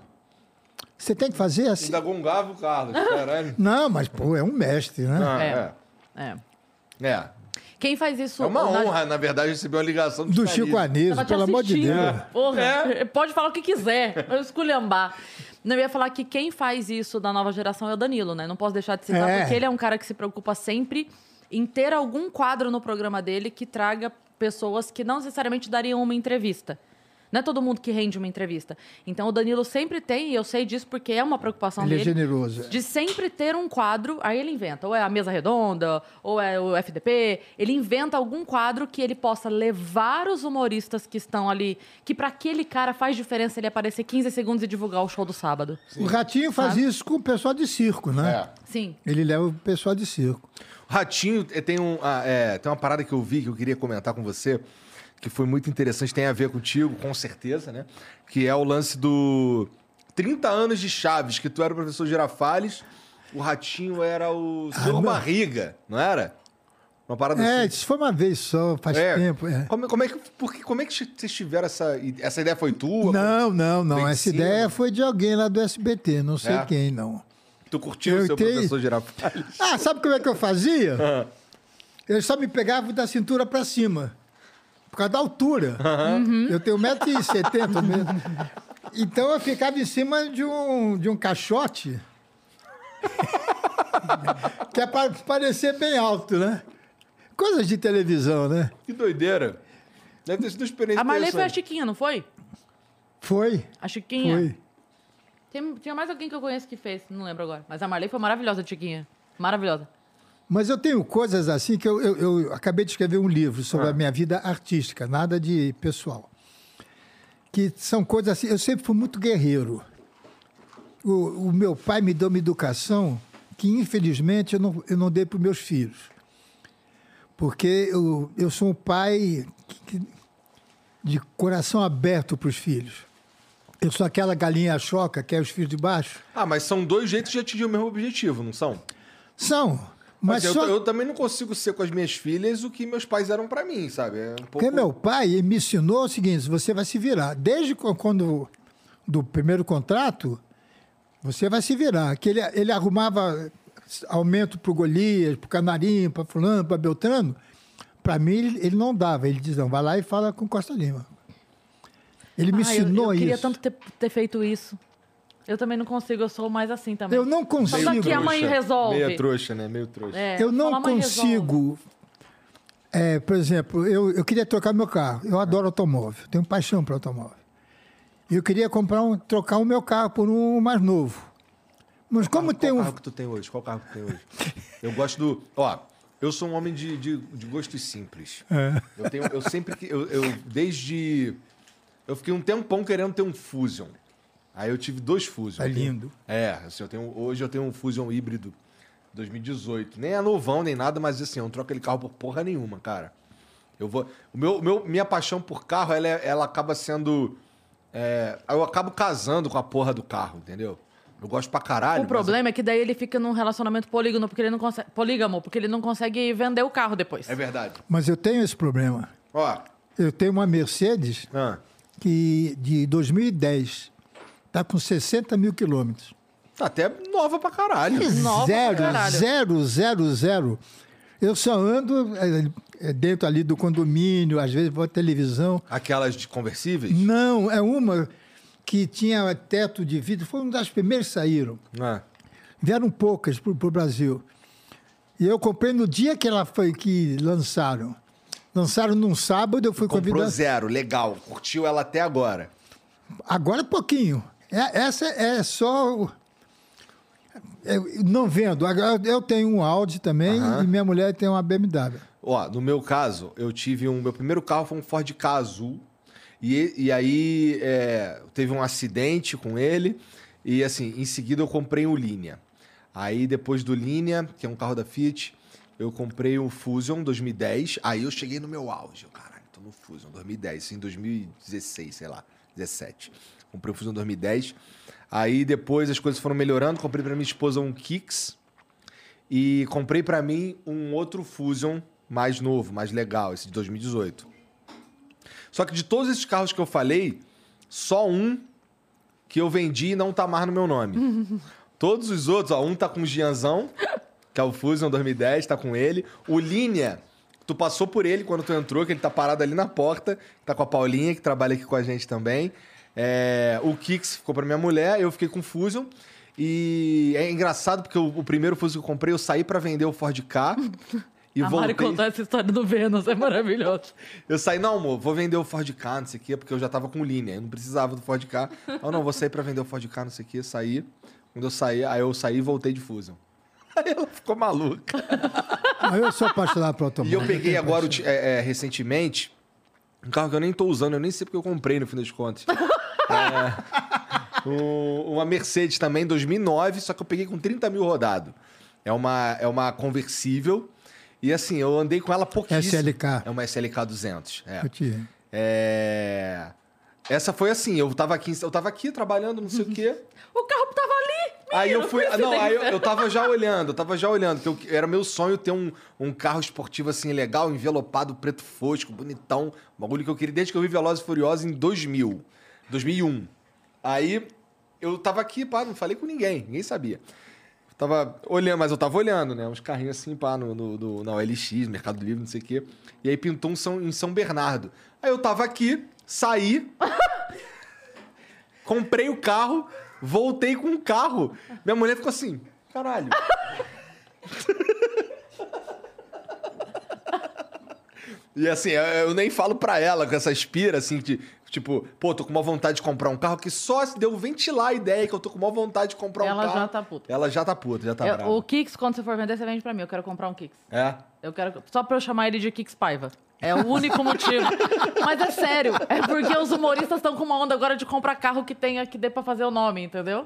Você tem que fazer assim. Ainda gongava o Carlos, caralho. Não, mas, pô, é um mestre, né? Ah, É. é. É. É. Quem faz isso... É uma na- honra, na verdade, receber uma ligação do, Do Chico Anísio, pelo amor de. Deus. Porra, É. pode falar o que quiser, eu esculhambar. Não, eu ia falar que quem faz isso da nova geração é o Danilo, né? Não posso deixar de citar, É. porque ele é um cara que se preocupa sempre em ter algum quadro no programa dele que traga pessoas que não necessariamente dariam uma entrevista. Não é todo mundo que rende uma entrevista. Então o Danilo sempre tem, e eu sei disso porque é uma preocupação Ele é dele. generoso. De sempre ter um quadro, aí ele inventa, ou é a mesa redonda, ou é o FDP, ele inventa algum quadro que ele possa levar os humoristas que estão ali, que para aquele cara faz diferença ele aparecer 15 segundos e divulgar o show do sábado. O Ratinho faz Sabe? isso com o pessoal de circo, né? É. Sim. Ele leva o pessoal de circo. Ratinho eh, tem, um, ah, é, tem uma parada que eu vi que eu queria comentar com você, que foi muito interessante, tem a ver contigo, com certeza, né? Que é o lance do 30 anos de Chaves, que tu era o professor Girafales, o Ratinho era o Senhor não. Barriga, não era? Uma parada É, assim. isso foi uma vez só, faz É. tempo. é. Como, como é que, porque, como é que vocês tiveram essa... Essa ideia foi tua? Não, não, não. Essa cima? ideia foi de alguém lá do SBT, não sei É? quem, não. Tu curtiu o Eu seu tenho- professor Girafales? Ah, sabe como é que eu fazia? Ah. Eu só me pegava da cintura para cima. Por causa da altura. Eu tenho 1,70m mesmo. Então eu ficava em cima de um, de um caixote. que é para parecer bem alto, né? Coisas de televisão, né? Que doideira. Deve ter sido uma experiência A Marley foi a. Chiquinha, não foi? Foi. A Chiquinha. Foi. Tem- tinha mais alguém que eu conheço que fez, não lembro agora. Mas a Marley foi maravilhosa, Tiquinha. Maravilhosa. Mas eu tenho coisas assim que eu, eu- eu acabei de escrever um livro sobre a minha vida artística, nada de pessoal. Que são coisas assim. Eu sempre fui muito guerreiro. O, o meu pai me deu uma educação que, infelizmente, eu não, eu não dei para os meus filhos. Porque eu, eu sou um pai que- de coração aberto para os filhos. Eu sou aquela galinha choca, que é os filhos de baixo. Ah, mas são dois jeitos de atingir o mesmo objetivo, não são? São. Mas, Mas, eu, só... eu também não consigo ser com as minhas filhas o que meus pais eram pra mim, sabe? É um pouco... Porque meu pai me ensinou o seguinte: você vai se virar. Desde qu- quando do primeiro contrato, você vai se virar. Que ele, ele arrumava aumento para o Golias, para o Canarinho, para Fulano, para Beltrano. Para mim, ele, ele não dava. Ele dizia: não, vai lá e fala com Costa Lima. Ele me Ah, eu- ensinou eu, queria isso. tanto ter, ter feito isso. Eu também não consigo, eu sou mais assim também. Eu não consigo. Só que a mãe resolve. Meia trouxa, né? Meio trouxa. É, Eu não consigo. é, por exemplo, eu, eu queria trocar meu carro. Eu adoro automóvel, tenho paixão por automóvel. E eu queria comprar um, trocar o meu carro por um mais novo. Mas como Qual tem um. carro que tu tem hoje? Qual carro que tu tem hoje? Eu gosto do... Ó, eu sou um homem de, de, de gostos simples. É. Eu tenho... Eu sempre... Eu, eu, desde... Eu fiquei um tempão querendo ter um Fusion. Aí eu tive dois Fusion. É lindo. É, assim, eu tenho, hoje eu tenho um Fusion híbrido 2018. Nem é novão, nem nada, mas assim, eu não troco aquele carro por porra nenhuma, cara. Eu vou. O meu, meu, minha paixão por carro, ela, é- ela acaba sendo. é, eu acabo casando com a porra do carro, entendeu? Eu gosto pra caralho. O problema é que daí ele fica num relacionamento polígono, porque ele não consegue. Polígamo, porque ele não consegue vender o carro depois. mas É verdade. Mas eu tenho esse problema. Ó. Eu tenho uma Mercedes ah, que de 2010 está com 60 mil quilômetros. tá até nova pra caralho. Nova pra zero, caralho. zero, zero, zero. Eu só ando é, é, dentro ali do condomínio, às vezes vou à televisão. Aquelas de conversíveis? Não, é uma que tinha teto de vidro, foi uma das primeiras que saíram. Ah. Vieram poucas para o Brasil. E eu comprei no dia que ela foi que lançaram. Lançaram num sábado, eu fui Comprou convidado. zero, legal. Curtiu ela até agora. Agora pouquinho. É- essa é só. Eu não vendo. Eu tenho um Audi também e minha mulher tem uma BMW. Ó, no meu caso, eu tive um. Meu primeiro carro foi um Ford Ka azul. E, e aí é, teve um acidente com ele. E assim, em seguida eu comprei o Linea. Aí depois do Linea, que é um carro da Fiat, eu comprei o Fusion 2010. Aí eu cheguei no meu auge. Eu, caralho, tô no Fusion 2010. Isso em 2016, sei lá, 17. Comprei o Fusion 2010. Aí depois as coisas foram melhorando. Comprei pra minha esposa um Kicks. E comprei pra mim um outro Fusion mais novo, mais legal, esse de 2018. Só que de todos esses carros que eu falei, só um que eu vendi e não tá mais no meu nome. Todos os outros, ó, um tá com o Gianzão, que é o Fusion 2010, tá com ele. O Linea, tu passou por ele quando tu entrou, que ele tá parado ali na porta, tá com a Paulinha, que trabalha aqui com a gente também. É, o Kicks ficou pra minha mulher, eu fiquei com o Fusion. E é engraçado porque o, o primeiro Fusion que eu comprei, eu saí pra vender o Ford K. E a Mari voltei. contou essa história do Vênus, é maravilhoso. Eu saí, não, amor, vou vender o Ford Ka, não sei o quê, porque eu já tava com linha, eu não precisava do Ford Ka. Eu não, vou sair pra vender o Ford Ka, não sei o quê, saí. Quando eu saí, aí eu saí e voltei de Fusion. Aí ela ficou maluca. Mas eu sou apaixonado por E automóvel. eu peguei agora, é, é, recentemente, um carro que eu nem tô usando, eu nem sei porque eu comprei no fim das contas. É, um- uma Mercedes também, 2009, só que eu peguei com 30 mil rodado. É uma, é uma conversível. E assim, eu andei com ela pouquíssimo. SLK. É uma SLK 200. É. Eu te- É... Essa foi assim, eu tava aqui, eu tava aqui trabalhando, não sei o quê. O carro! Aí eu fui. Não, aí eu, eu tava já olhando, eu tava já olhando, que eu- era meu sonho ter um, um carro esportivo assim, legal, envelopado, preto fosco, bonitão. Um bagulho que eu queria desde que eu vi Velozes e Furiosos em 2000, 2001. Aí eu tava aqui, pá, não falei com ninguém, ninguém sabia. Eu tava olhando, mas eu tava olhando, né? Uns carrinhos assim, pá, no, no, no- na OLX, Mercado Livre, não sei o quê. E aí pintou um São, em São Bernardo. Aí eu tava aqui, saí, comprei o carro, voltei com o carro. Minha mulher ficou assim, caralho. E assim, eu nem falo pra ela com essa espira, assim, de Tipo, pô, tô com uma vontade de comprar um carro que só se deu ventilar a ideia que eu tô com uma vontade de comprar um Ela carro. já tá puta. Ela já tá puta, já tá Eu- brava. o Kicks, quando você for vender, você vende pra mim. Eu quero comprar um Kicks. É. Eu quero. Só pra eu chamar ele de Kicks Paiva. É o único motivo. Mas é sério. É porque os humoristas estão com uma onda agora de comprar carro que tenha que dê pra fazer o nome, entendeu?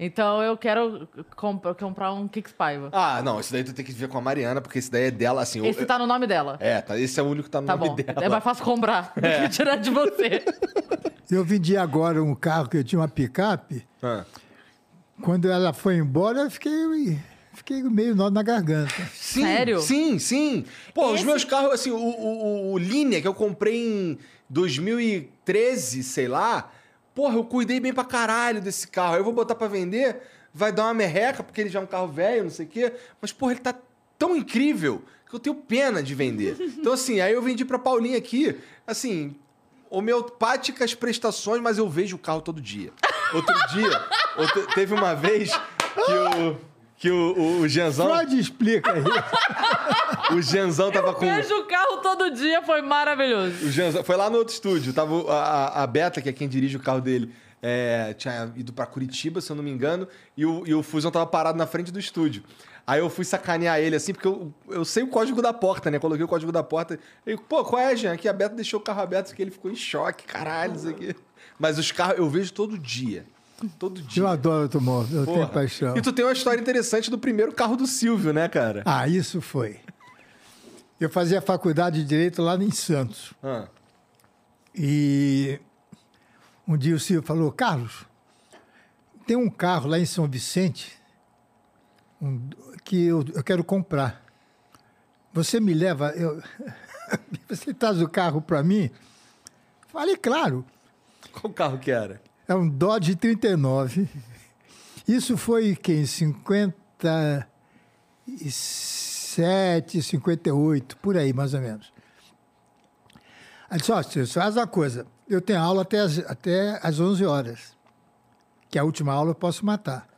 Então eu quero comp- comprar um Kicks Paiva. Ah, não, esse daí tu tem que ver com a Mariana, porque esse daí é dela, assim. o- Esse tá no nome dela. É, tá, esse é o único que tá no Tá nome bom. dela. É mais fácil comprar do que tirar de você. Eu vendi agora um carro que eu tinha uma picape. Ah. Quando ela foi embora, eu fiquei, fiquei meio nó na garganta. Sim, Sério? Sim, sim. Pô, os Esse- meus carros, assim, o, o, o Linea que eu comprei em 2013, sei lá. Porra, eu cuidei bem pra caralho desse carro. Aí eu vou botar pra vender, vai dar uma merreca, porque ele já é um carro velho, não sei o quê. Mas, porra, ele tá tão incrível que eu tenho pena de vender. Então, assim, aí eu vendi pra Paulinha aqui, assim, homeopáticas prestações, mas eu vejo o carro todo dia. Outro dia, outro- teve uma vez que o, que o, o, o Genzão... Freud explica aí. O Genzão tava com. Vejo o carro todo dia, foi maravilhoso. O Genzão, foi lá no outro estúdio. Tava a, a- a Beta, que é quem dirige o carro dele, é, tinha ido pra Curitiba, se eu não me engano, e o, e o Fusão tava parado na frente do estúdio. Aí eu fui sacanear ele assim, porque eu, eu sei o código da porta, né? Coloquei o código da porta. Ele, pô, qual é, Jean? Aqui a Beta deixou o carro aberto, que ele ficou em choque, caralho, isso aqui. Mas os carros eu vejo todo dia. Todo dia. Eu adoro automóvel, eu Porra. tenho paixão. E tu tem uma história interessante do primeiro carro do Silvio, né, cara? Ah, isso foi. Eu fazia faculdade de Direito lá em Santos. Ah. E um dia o Silvio falou, Carlos, tem um carro lá em São Vicente um- que eu, eu quero comprar. Você me leva, eu, você traz o carro para mim? Falei, claro. Qual carro que era? É um Dodge 39. Isso foi que em 57, 58, por aí, mais ou menos. Aí disse, ó, faz uma coisa. Eu tenho aula até as, até as 11 horas, que é a última aula eu posso matar.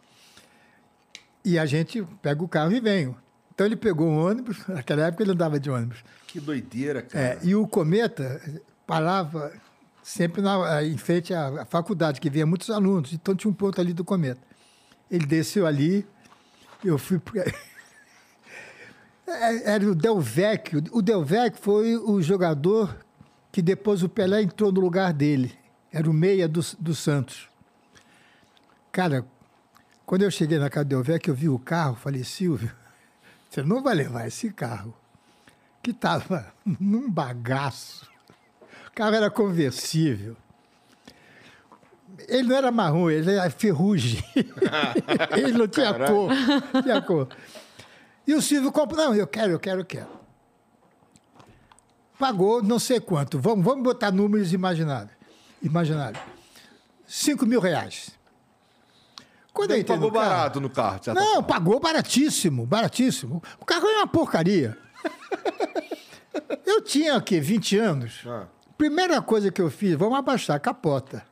E a gente pega o carro e venho. Então ele pegou um ônibus, naquela época ele andava de ônibus. Que doideira, cara. É, e o Cometa parava sempre na, em frente à, faculdade, que vinha muitos alunos, então tinha um ponto ali do Cometa. Ele desceu ali, eu fui. É, Era o Del Vecchio. O Del Vecchio foi o jogador que depois o Pelé entrou no lugar dele. Era o meia do, do Santos. Cara, quando eu cheguei na casa do Del Vecchio, eu vi o carro, falei, Silvio, você não vai levar esse carro que estava num bagaço. O carro era conversível. Ele não era marrom, ele era ferrugem. ele não tinha cor. não tinha cor. E o Silvio comprou, não, eu quero, eu quero, eu quero. Pagou não sei quanto. Vamos, vamos botar números imaginários. Imaginários. 5 mil reais. Quando Ele pagou carro- barato no carro. não, forma. pagou baratíssimo, baratíssimo. O carro é uma porcaria. eu tinha aqui 20 anos. Ah. Primeira coisa que eu fiz, vamos abaixar a capota.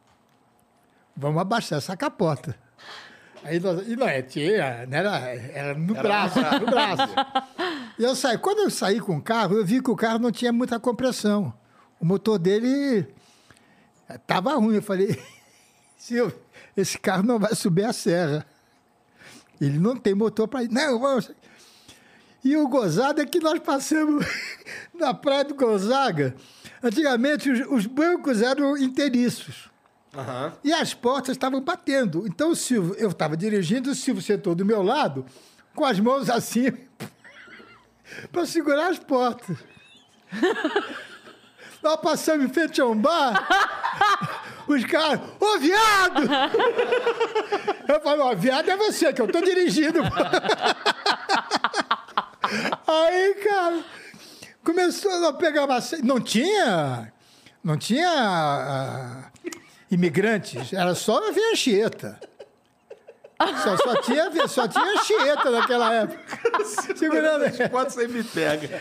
Vamos abaixar essa capota. Aí nós, e não é, tinha, não era, era no braço, no braço. E eu saí. Quando eu saí com o carro, eu vi que o carro não tinha muita compressão. O motor dele estava ruim. Eu falei, Silvio, esse carro não vai subir a serra. Ele não tem motor para ir. Não, vamos. E o gozado é que nós passamos na praia do Gonzaga. Antigamente, os, os bancos eram inteiriços. Aham. E as portas estavam batendo. Então, o Silvio, eu estava dirigindo, o Silvio sentou do meu lado, com as mãos assim, para segurar as portas. Nós passamos em frente a um bar, os caras, ô viado! Eu falei, ó, viado é você, que eu estou dirigindo. Aí, cara, começou a pegar uma. Não tinha. Não tinha ah, imigrantes, era só a Anchieta. Só, só, tinha, só tinha Anchieta naquela época. Segurando. Quanto você me pega?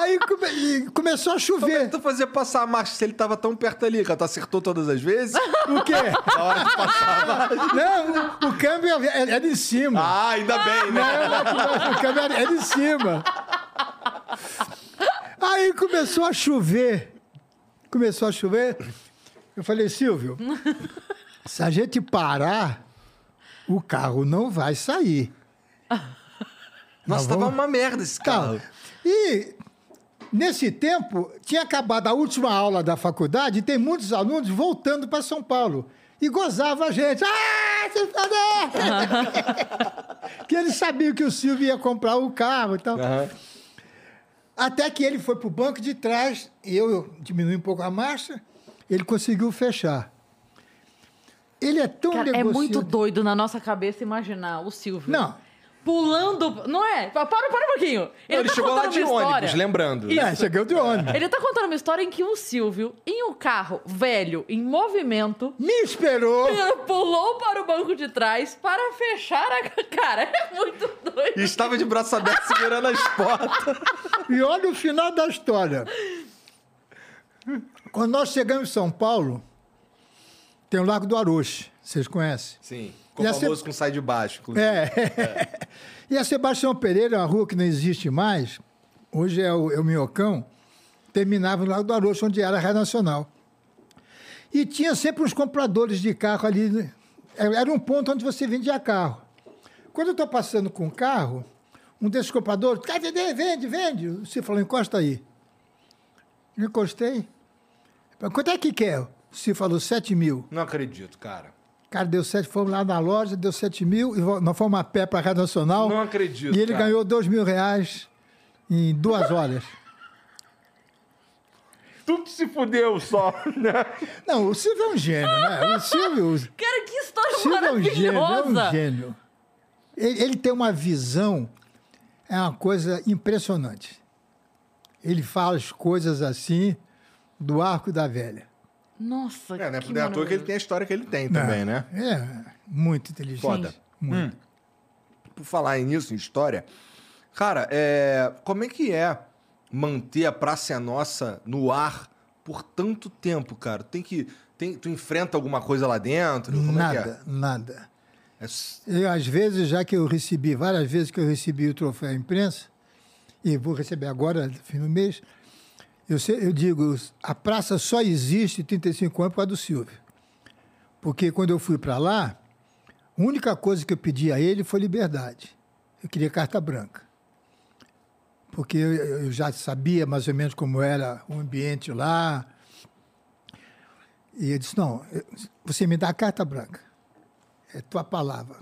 Aí come- começou a Como é que chover. tu fazia passar a marcha se ele tava tão perto ali, cara? Tu acertou todas as vezes? O quê? Na hora de passar a marcha. Não, o câmbio é, é de cima. Ah, ainda bem, né? Não, o câmbio é de cima. Aí começou a chover. começou a chover. Eu falei, Silvio, se a gente parar, o carro não vai sair. Nossa, tava uma merda esse carro. E nesse tempo, tinha acabado a última aula da faculdade e tem muitos alunos voltando para São Paulo. E gozava a gente. Ah, você tá Que eles sabiam que o Silvio ia comprar o carro e tal. Aham. Até que ele foi para o banco de trás, e eu diminui um pouco a marcha, ele conseguiu fechar. Ele é tão Cara, é muito doido na nossa cabeça imaginar o Silvio. Não. Pulando. Não é? Para, para um pouquinho. Ele, Ele tá chegou lá de uma história. ônibus, lembrando. É, cheguei de ônibus. Ele tá contando uma história em que o Silvio, em um carro velho, em movimento, Me esperou. pulou para o banco de trás para fechar a. Cara, é muito doido. E estava de braço aberto segurando as portas. E olha o final da história. Quando nós chegamos em São Paulo, tem o Lago do Aroche, vocês conhecem? Sim. Ficou E a famoso se- com sai de baixo. inclusive. É. e a Sebastião Pereira, uma rua que não existe mais, hoje é o, é o Minhocão, terminava no Lago do Aroche, onde era a Rádio Nacional. E tinha sempre uns compradores de carro ali. né? Era um ponto onde você vendia carro. Quando eu estou passando com o carro, um desses compradores, quer vender? Vende, vende. Você falou, encosta aí. Eu encostei. Quanto é que quer? Você falou 7 mil. Não acredito, cara. Cara, deu sete, fomos lá na loja, deu 7 mil, e nós fomos a pé para a Rádio Nacional. Não acredito, E ele cara. ganhou 2 mil reais em duas horas. Tudo se fudeu só, né? Não, o Silvio é um gênio, né? O Silvio, o Cara, que história Silvio é um gênio, é maravilhosa. um gênio. Ele, ele tem uma visão, é uma coisa impressionante. Ele fala as coisas assim, do arco da velha. Nossa, É, né? que Não é à toa que ele tem a história que ele tem também, né? É, muito inteligente. Foda. Muito. Por falar nisso, em história, cara, é... como é que é manter a Praça é Nossa no ar por tanto tempo, cara? Tem que. Tem... Tu enfrenta alguma coisa lá dentro? Como é que nada, nada. é? É s- Eu, às vezes, já que eu recebi, várias vezes que eu recebi o troféu imprensa, e vou receber agora, no fim do mês, eu, sei- eu digo, a praça só existe 35 anos por causa do Silvio. Porque quando eu fui para lá, a única coisa que eu pedi a ele foi liberdade. Eu queria carta branca. Porque eu, já sabia mais ou menos como era o ambiente lá. E eu disse, não, você me dá a carta branca é tua palavra.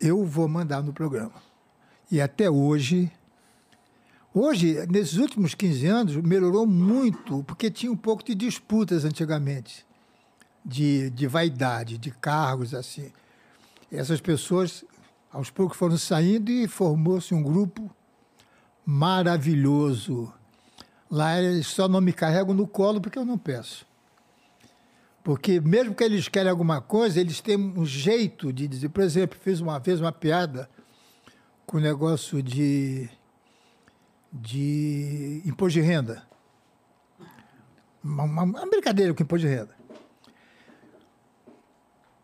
Eu vou mandar no programa. E até hoje, hoje, nesses últimos 15 anos, melhorou muito, porque tinha um pouco de disputas antigamente, de, de vaidade, de cargos, assim. Essas pessoas, aos poucos, foram saindo e formou-se um grupo maravilhoso. Lá eles só não me carregam no colo porque eu não peço. Porque mesmo que eles querem alguma coisa, eles têm um jeito de dizer. Por exemplo, fiz uma vez uma piada com o negócio de, de imposto de renda. Uma, uma- uma brincadeira com imposto de renda.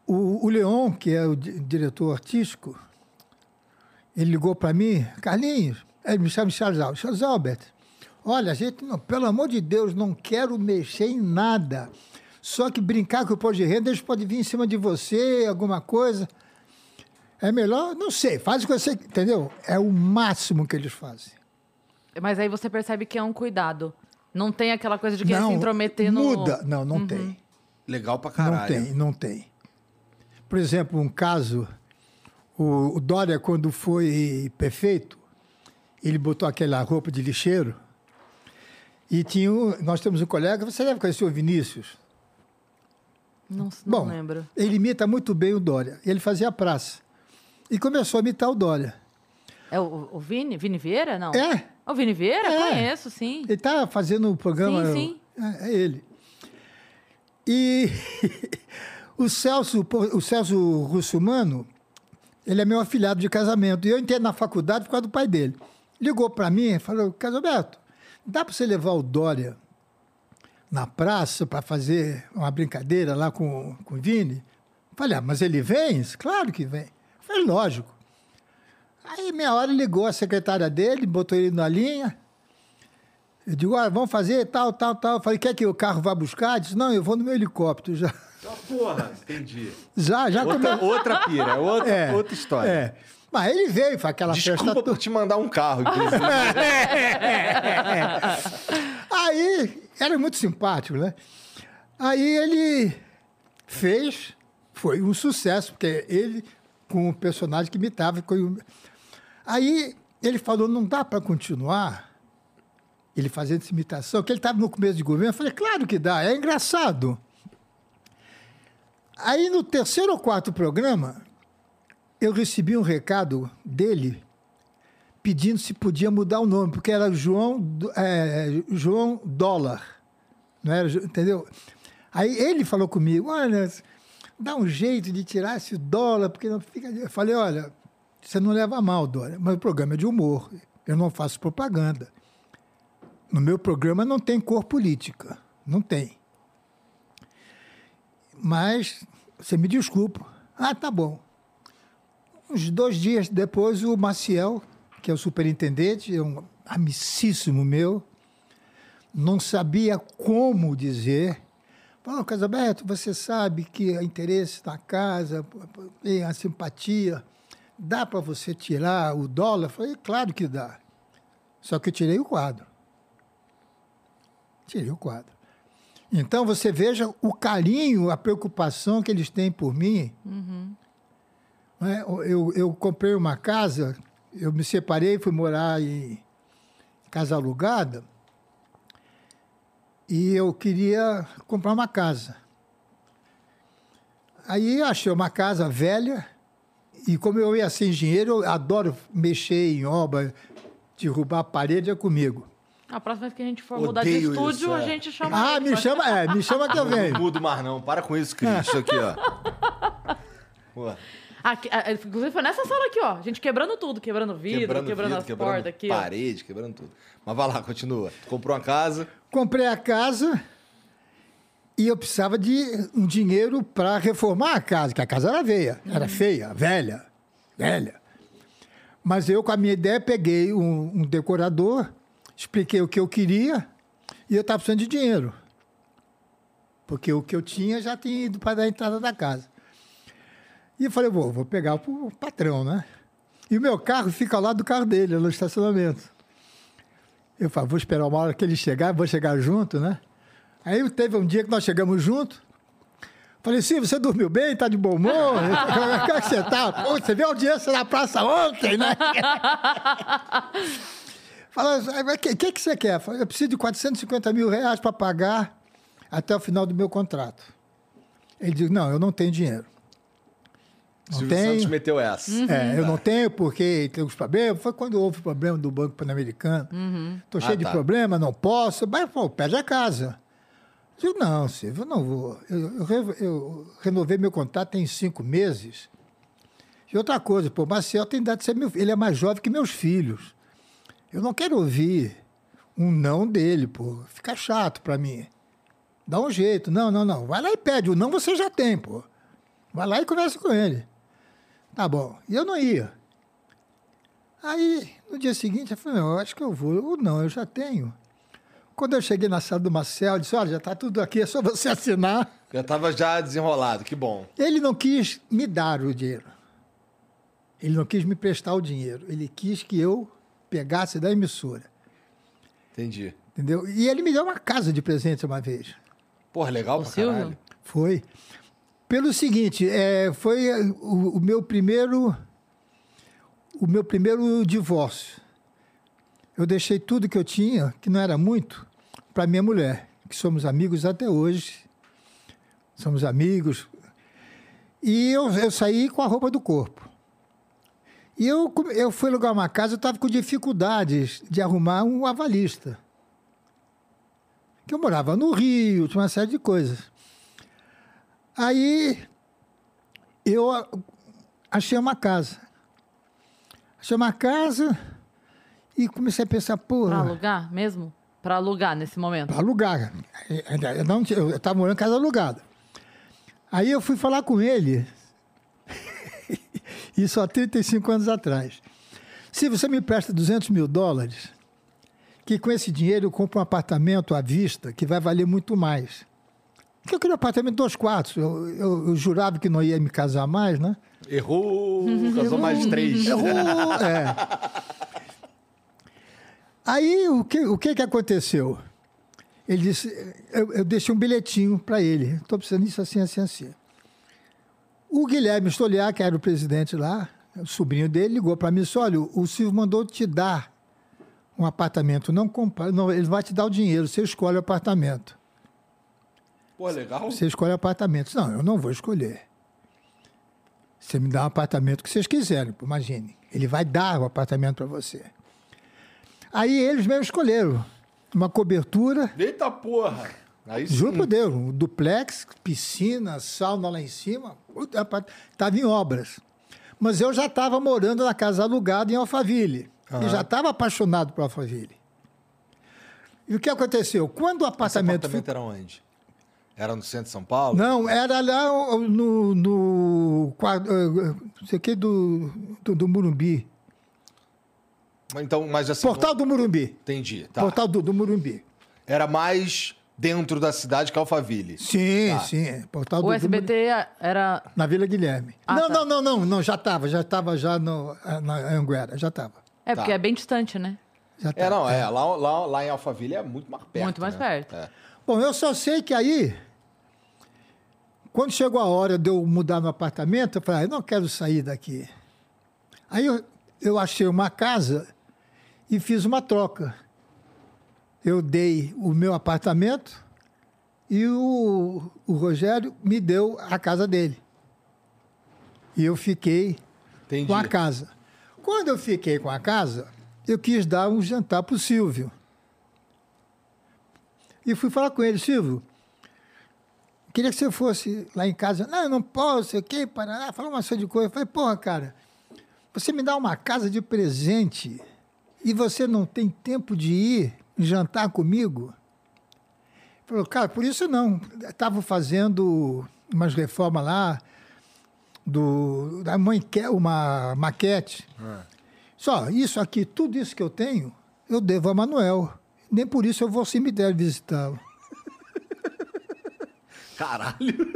O, o Leon, que é o di- diretor artístico, ele ligou para mim, Carlinhos, ele me chama Charles Albert. Charles Albert, olha, a gente, não, pelo amor de Deus, não quero mexer em nada. Só que brincar com o imposto de renda, eles podem vir em cima de você, alguma coisa. É melhor, não sei, faz o que você. Entendeu? É o máximo que eles fazem. Mas aí você percebe que é um cuidado. Não tem aquela coisa de querer se intrometer no. Muda. Não, não tem. Legal pra Não caralho. tem, não tem. Por exemplo, um caso, o, o Dória, quando foi prefeito, ele botou aquela roupa de lixeiro e tinha um, nós temos um colega, você deve conhecer o Vinícius. Não, não Bom, lembro. ele imita muito bem o Dória. Ele fazia a praça. E começou a imitar o Dória. É o, o Vini? Vini Vieira? Não. É, O Vini Vieira? É. Conheço, sim. ele está fazendo o programa. Sim, É, é ele. E o Celso, o Celso Russumano, ele é meu afilhado de casamento. E eu entrei na faculdade por causa do pai dele. Ligou para mim e falou: Casalberto, dá para você levar o Dória na praça para fazer uma brincadeira lá com, com o Vini? Falei, ah, mas ele vem? Claro que vem. Falei, lógico. Aí, meia hora, ligou a secretária dele, botou ele na linha. Eu digo, olha, vamos fazer tal, tal, tal. Eu falei, quer que o carro vá buscar? Ele disse, não, eu vou no meu helicóptero já. Ah, porra, entendi. Já, já Outra, come- outra pira, outra, É, outra história. É. Mas ele veio, foi aquela festa Desculpa por te mandar um carro, inclusive. Aí, era muito simpático, né? Aí ele fez, foi um sucesso, porque ele, com o personagem que imitava. foi um- Aí ele falou, não dá para continuar ele fazendo essa imitação, que ele estava no começo de governo. Eu falei, claro que dá, é engraçado. Aí no terceiro ou quarto programa, eu recebi um recado dele pedindo se podia mudar o nome, porque era João, é, João Dólar. Não era, entendeu? Aí ele falou comigo, olha, dá um jeito de tirar esse dólar, porque não fica. Eu falei, olha, você não leva mal, Dória, mas o programa é de humor. Eu não faço propaganda. No meu programa não tem cor política. Não tem. Mas você me desculpa. Ah, tá bom. Uns dois dias depois, o Maciel, que é o superintendente, é um amicíssimo meu, não sabia como dizer. Falou, Casaberto, você sabe que há interesse na casa, tem a simpatia, dá para você tirar o dólar? Eu falei, claro que dá. Só que eu tirei o quadro. Tirei o quadro. Então você veja o carinho, a preocupação que eles têm por mim. Não é? Eu, eu comprei uma casa, eu me separei, fui morar em casa alugada e eu queria comprar uma casa. Aí achei uma casa velha e como eu ia sem dinheiro, eu adoro mexer em obra, derrubar a parede é comigo. A próxima vez que a gente for mudar de Odeio estúdio, isso, a é. gente chama. Ah, ele me pra- chama, é, me chama que eu Não venho. mudo mais não. Para com isso, Cris. Isso aqui, ó. Pô, Aqui, ah, inclusive foi nessa sala aqui, ó. A gente quebrando tudo, quebrando vidro, quebrando, vidro, as portas aqui, ó. parede, quebrando tudo. Mas vai lá, continua. Tu comprou uma casa. Comprei a casa e eu precisava de um dinheiro para reformar a casa, que a casa era veia, era feia, velha, velha. Mas eu, com a minha ideia, peguei um, um decorador, expliquei o que eu queria e eu estava precisando de dinheiro. Porque o que eu tinha já tinha ido para dar a entrada da casa. E eu falei, vou, vou pegar o patrão, né? E o meu carro fica ao lado do carro dele, no estacionamento. Eu falei, vou esperar uma hora que ele chegar, vou chegar junto, né? Aí teve um dia que nós chegamos junto. Falei, sim, você dormiu bem? Tá de bom humor? Como é que você tá? Pô, você viu a audiência na praça ontem, né? Falei, o que, que, que você quer? Falei, eu preciso de 450 mil reais para pagar até o final do meu contrato. Ele disse, não, eu não tenho dinheiro. Não Silvio tenho. Santos meteu essa. É, eu não tenho porque tem os problemas. Foi quando houve o problema do Banco Pan-Americano. Estou cheio Ah, de tá. problema, não posso. Mas, pô, pede a casa. Eu não, Silvio, eu não vou. Eu, eu eu renovei meu contrato tem cinco meses. E outra coisa, pô, Marcel tem idade de ser meu. Ele é mais jovem que meus filhos. Eu não quero ouvir um não dele, pô. Fica chato para mim. Dá um jeito. Não, não, não. Vai lá e pede. O não você já tem, pô. Vai lá e conversa com ele. Tá bom. E eu não ia. Aí, no dia seguinte, eu falei, não, eu acho que eu vou. Ou não, eu já tenho. Quando eu cheguei na sala do Marcel, eu disse, olha, já está tudo aqui, é só você assinar. Já tava já desenrolado, que bom. Ele não quis me dar o dinheiro. Ele não quis me prestar o dinheiro. Ele quis que eu pegasse da emissora. Entendi. Entendeu? E ele me deu uma casa de presente uma vez. Porra, legal O pra Silvio? caralho. Foi. Pelo seguinte, é, foi eh, o, o meu primeiro o meu primeiro divórcio. Eu deixei tudo que eu tinha, que não era muito, para minha mulher, que somos amigos até hoje. Somos amigos. E eu, eu saí com a roupa do corpo. E eu, eu fui alugar uma casa, eu estava com dificuldades de arrumar um avalista. Que eu morava no Rio, tinha uma série de coisas. Aí eu achei uma casa. Achei uma casa e comecei a pensar, porra, alugar mesmo? Pra alugar nesse momento. para alugar. Eu não tinha- eu estava morando em casa alugada. Aí eu fui falar com ele, isso há 35 anos atrás. Se você me presta 200 mil dólares, que com esse dinheiro eu compro um apartamento à vista que vai valer muito mais. Porque eu queria um apartamento de dois quartos. Eu, eu- eu jurava que não ia me casar mais, né? Errou, casou mais de três. Errou, é. Aí o que, o que que aconteceu? Ele disse, eu, eu deixei um bilhetinho para ele. Estou precisando disso assim, assim, assim. O Guilherme Stoliar, que era o presidente lá, o sobrinho dele, ligou para mim e disse: olha, o Silvio mandou te dar um apartamento. Não compra, não, ele vai te dar o dinheiro, você escolhe o apartamento. Pô, legal. Você escolhe o apartamento. Não, eu não vou escolher. Você me dá um apartamento que vocês quiserem, imagine. Ele vai dar o apartamento para você. Aí eles mesmo escolheram uma cobertura, Eita porra. Aí sim. juro por Deus, um duplex, piscina, sauna lá em cima, estava em obras. Mas eu já estava morando na casa alugada em Alphaville. E já estava apaixonado por Alphaville. E o que aconteceu? Quando o Esse apartamento, apartamento era onde? Era no centro de São Paulo? Não, era lá no, no quadro, eh, sei o que, do, do, do Murumbi. Então, mas assim. Portal do Murumbi. Entendi. Tá. Portal do, do Murumbi. Era mais dentro da cidade que Alphaville. Sim, Tá. sim. é, Portal do, O do SBT era. Na Vila Guilherme. Ah, não, tá. não, não, não, não, já estava, já estava já no, na Anguera, já estava. É, porque Tá. é bem distante, né? Já É, tava. não, é. Lá, lá, lá em Alphaville é muito mais perto. Muito mais né? perto. É. Bom, eu só sei que aí, quando chegou a hora de eu mudar no apartamento, eu falei, ah, eu não quero sair daqui. Aí eu, eu achei uma casa e fiz uma troca. Eu dei o meu apartamento e o, o Rogério me deu a casa dele. E eu fiquei Entendi. com a casa. Quando eu fiquei com a casa, eu quis dar um jantar para o Silvio. E fui falar com ele, Silvio, queria que você fosse lá em casa. Não, eu não posso, sei o quê, Paraná, falou uma série de coisas. Eu falei, porra, cara, você me dá uma casa de presente e você não tem tempo de ir jantar comigo? Falou, cara, por isso não. Estava fazendo umas reformas lá, do, da mãe quer uma maquete. Só, isso aqui, tudo isso que eu tenho, eu devo a Manuel. Nem por isso eu vou ao cemitério visitá-lo. Caralho.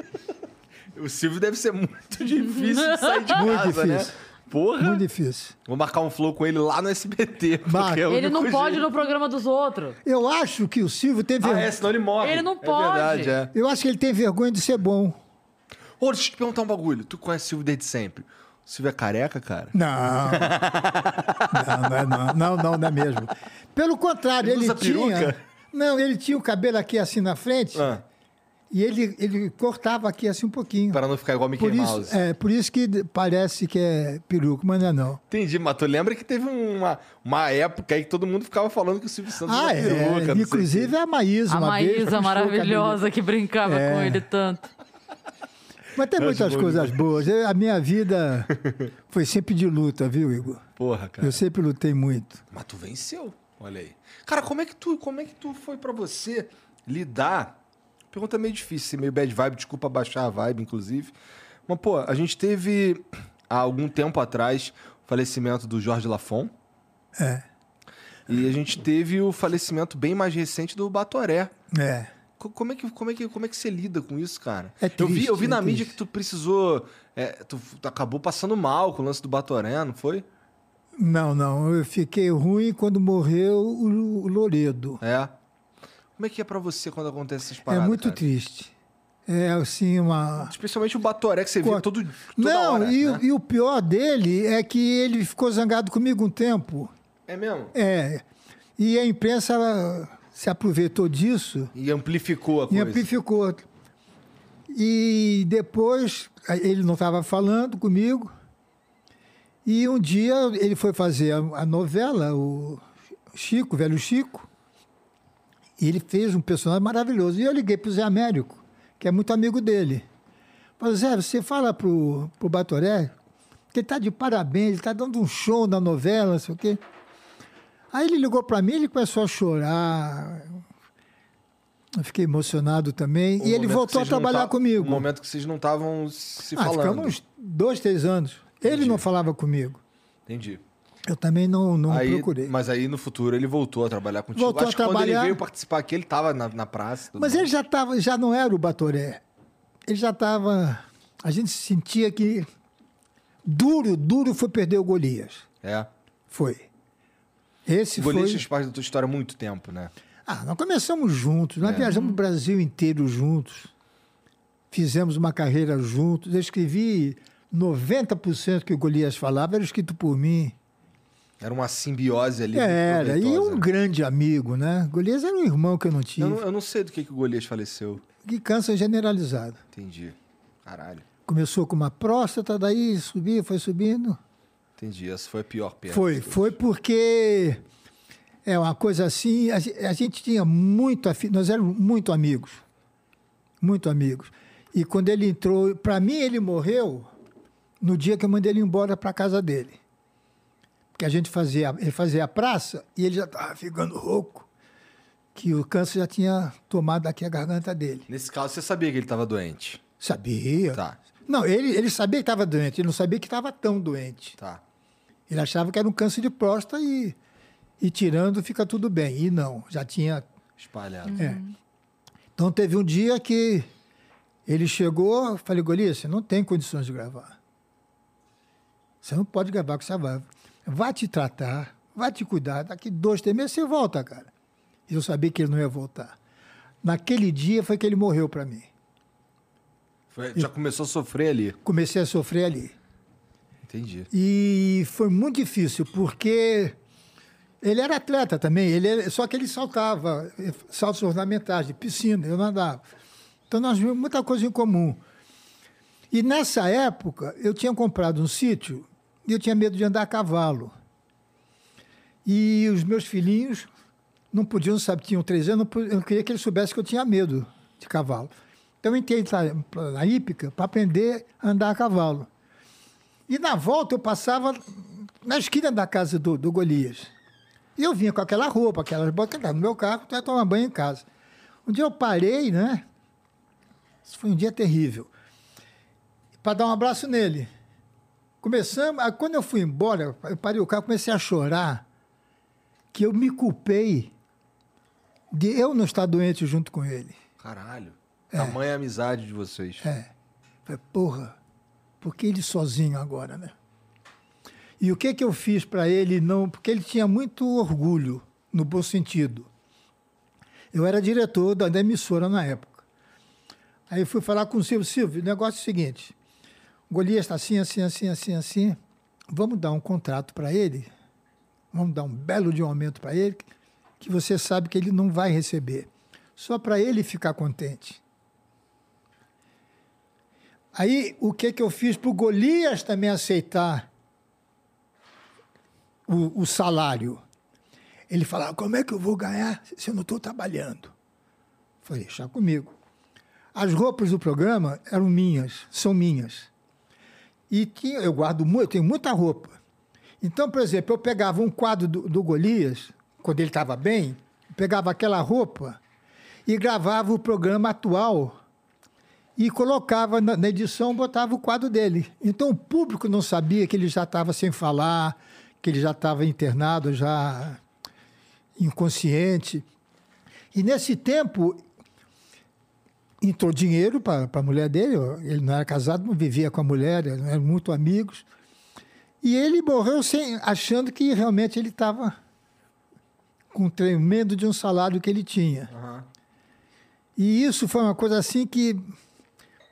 o Silvio deve ser muito difícil de sair de Muito casa, né? Porra. Muito difícil. Vou marcar um flow com ele lá no SBT. Marca. é o Ele não pode jeito. no programa dos outros. Eu acho que o Silvio tem Ah, vergonha. é, senão ele morre. Ele não É pode. verdade, é. Eu acho que ele tem vergonha de ser bom. Ô, deixa eu te perguntar um bagulho. Tu conhece o Silvio desde sempre? O Silvio é careca, cara? Não. não, não, é não, não, não, não é mesmo. Pelo contrário, Ele ele, usa tinha. peruca? Não, ele tinha o cabelo aqui assim na frente Ah, e ele, ele cortava aqui assim um pouquinho. para não ficar igual Mickey Por Mouse. isso, é, por isso que parece que é peruca, mas não é não. Entendi, mas tu lembra que teve uma, uma época aí que todo mundo ficava falando que o Silvio Santos Ah, era peruca. é. quê. Inclusive a Maísa, A uma Maísa maravilhosa que brincava É. com ele tanto. Mas tem muitas coisas boas. Eu- A minha vida foi sempre de luta, viu, Igor? Porra, cara. Eu sempre lutei muito. Mas tu venceu, olha aí. Cara, como é que tu, como é que tu foi pra você lidar? Pergunta meio difícil, meio bad vibe, desculpa baixar a vibe, inclusive. Mas, pô, a gente teve há algum tempo atrás o falecimento do Jorge Lafon. É. E a gente teve o falecimento bem mais recente do Batoré. É. Co- Como é, que, como, é que, como é que você lida com isso, cara? É eu vi, triste, eu vi é na mídia triste. que tu precisou. é, tu, tu acabou passando mal com o lance do Batoré, não foi? Não, não. Eu fiquei ruim quando morreu o o Loredo. É. Como é que é pra você quando acontece essas paradas? é muito cara? triste. É assim uma. Especialmente o Batoré que você via Pô, todo, toda Não, hora. e, né? e o pior dele é que ele ficou zangado comigo um tempo. É mesmo? É. E a imprensa se aproveitou disso E amplificou a e coisa. amplificou. E depois ele não estava falando comigo. E um dia ele foi fazer a, a novela, o Chico, o velho Chico. E ele fez um personagem maravilhoso. E eu liguei para o Zé Américo, que é muito amigo dele. Falei, Zé, você fala pro, pro Batoré que ele está de parabéns, ele está dando um show na novela, não sei o quê. Aí ele ligou para mim, ele começou a chorar. Eu fiquei emocionado também. Um e ele voltou a trabalhar ta- comigo. Um momento que vocês não estavam se ah, falando. ficamos dois, três anos. Ele Entendi. não falava comigo. Entendi. Eu também não, não Aí- procurei. Mas, Mas aí no futuro ele voltou a trabalhar contigo. Voltou a Acho que quando ele trabalhar. veio participar aqui, ele tava na, na praça. tudo mais. ele já tava, já não era o Batoré. Ele já estava. A gente sentia que duro, duro foi perder o Golias. É. Foi. Esse O Golias foi. fez parte da tua história há muito tempo, né? Ah, nós começamos juntos, nós É. viajamos o Brasil inteiro juntos. Fizemos uma carreira juntos. Eu escrevi 90% que o Golias falava, era escrito por mim. Era uma simbiose ali. Era, e um grande amigo, né? Golias era um irmão que eu não Eu tive. não, eu não sei do que, que o Golias faleceu. Que câncer generalizado. Entendi. Caralho. Começou com uma próstata, daí subia, foi subindo. Entendi. Essa foi a pior perda. Foi, foi porque é uma coisa assim, a, a gente tinha muito, nós éramos muito amigos, muito amigos. E quando ele entrou, para mim ele morreu no dia que eu mandei ele embora para casa dele. Porque a gente fazia, ele fazia a praça e ele já estava ficando rouco, que o câncer já tinha tomado aqui a garganta dele. Nesse caso, você sabia que ele estava doente. Sabia. Tá, Não, ele, ele sabia que estava doente, ele não sabia que estava tão doente. tá. Ele achava que era um câncer de próstata e, e tirando fica tudo bem. E não, já tinha. Espalhado. é. Então teve um dia que ele chegou, falei, Golias, você não tem condições de gravar. Você não pode gravar com essa vai. Vai te tratar, vai te cuidar. Daqui dois, três meses você volta, cara. E eu sabia que ele não ia voltar. Naquele dia foi que ele morreu para mim. Foi- já começou a sofrer ali. Comecei a sofrer ali. Entendi. E foi muito difícil, porque ele era atleta também, ele era- só que ele saltava, saltos ornamentais, de piscina, eu nadava. Então nós vimos muita coisa em comum. E nessa época, eu tinha comprado um sítio e eu tinha medo de andar a cavalo. E os meus filhinhos não podiam, sabe, tinham três anos, eu queria que eles soubessem que eu tinha medo de cavalo. Então eu entrei na- hípica para aprender a andar a cavalo. E na volta eu passava na esquina da casa do, do Golias. E eu vinha com aquela roupa, aquelas botas, no meu carro, eu ia tomar banho em casa. Um dia eu parei, né? Isso foi um dia terrível. Para dar um abraço nele. Começamos, quando eu fui embora, eu parei o carro, comecei a chorar, que eu me culpei de eu não estar doente junto com ele. Caralho. Tamanha amizade de vocês. É. Falei, porra, por que ele sozinho agora, né? E o que que eu fiz para ele não, porque ele tinha muito orgulho, no bom sentido. Eu era diretor da, da emissora na época. Aí eu fui falar com o Silvio, Silvio, o negócio é o seguinte, Golias está assim, assim, assim, assim, assim, vamos dar um contrato para ele, vamos dar um belo de um aumento para ele, que você sabe que ele não vai receber, só para ele ficar contente. Aí, o que, que eu fiz para o Golias também aceitar o, o salário? Ele falava, como é que eu vou ganhar se eu não estou trabalhando? Falei, deixa comigo. As roupas do programa eram minhas, são minhas. E tinha, eu guardo muito, tenho muita roupa. Então, por exemplo, eu pegava um quadro do, do Golias, quando ele estava bem, pegava aquela roupa e gravava o programa atual e colocava na, na edição, botava o quadro dele. Então o público não sabia que ele já estava sem falar, que ele já estava internado, já inconsciente. E nesse tempo entrou dinheiro para a mulher dele, ele não era casado, não vivia com a mulher, eram muito amigos. E ele morreu sem, achando que realmente ele estava com tremendo de um salário que ele tinha. Aham. E isso foi uma coisa assim que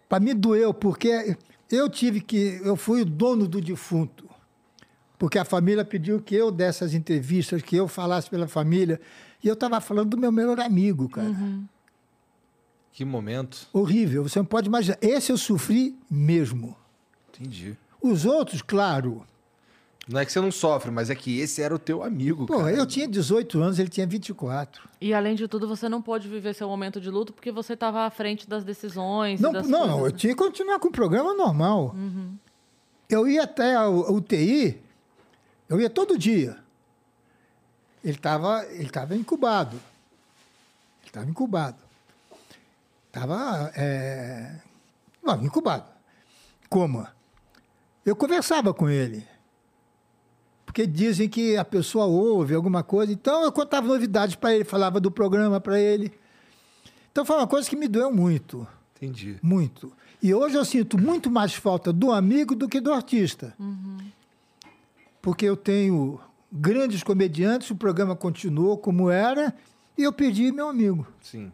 para mim doeu, porque eu tive que. Eu fui o dono do defunto. Porque a família pediu que eu desse as entrevistas, que eu falasse pela família. E eu estava falando do meu melhor amigo, cara. Que momento. Horrível, você não pode imaginar. Esse eu sofri mesmo. Entendi. Os outros, claro. Não é que você não sofre, mas é que esse era o teu amigo, Pô, cara. eu tinha 18 anos, ele tinha 24. E além de tudo, você não pôde viver seu momento de luto porque você estava à frente das decisões. Não, das não, coisas, eu né? tinha que continuar com o programa normal. Eu ia até a UTI, eu ia todo dia. Ele estava ele tava incubado. Ele estava incubado. Estava. É... Incubado. Coma. Eu conversava com ele. porque dizem que a pessoa ouve alguma coisa. Então eu contava novidades para ele, falava do programa para ele. Então foi uma coisa que me doeu muito, Entendi. muito. E hoje eu sinto muito mais falta do amigo do que do artista. Porque eu tenho grandes comediantes, o programa continuou como era, e eu perdi meu amigo. Sim.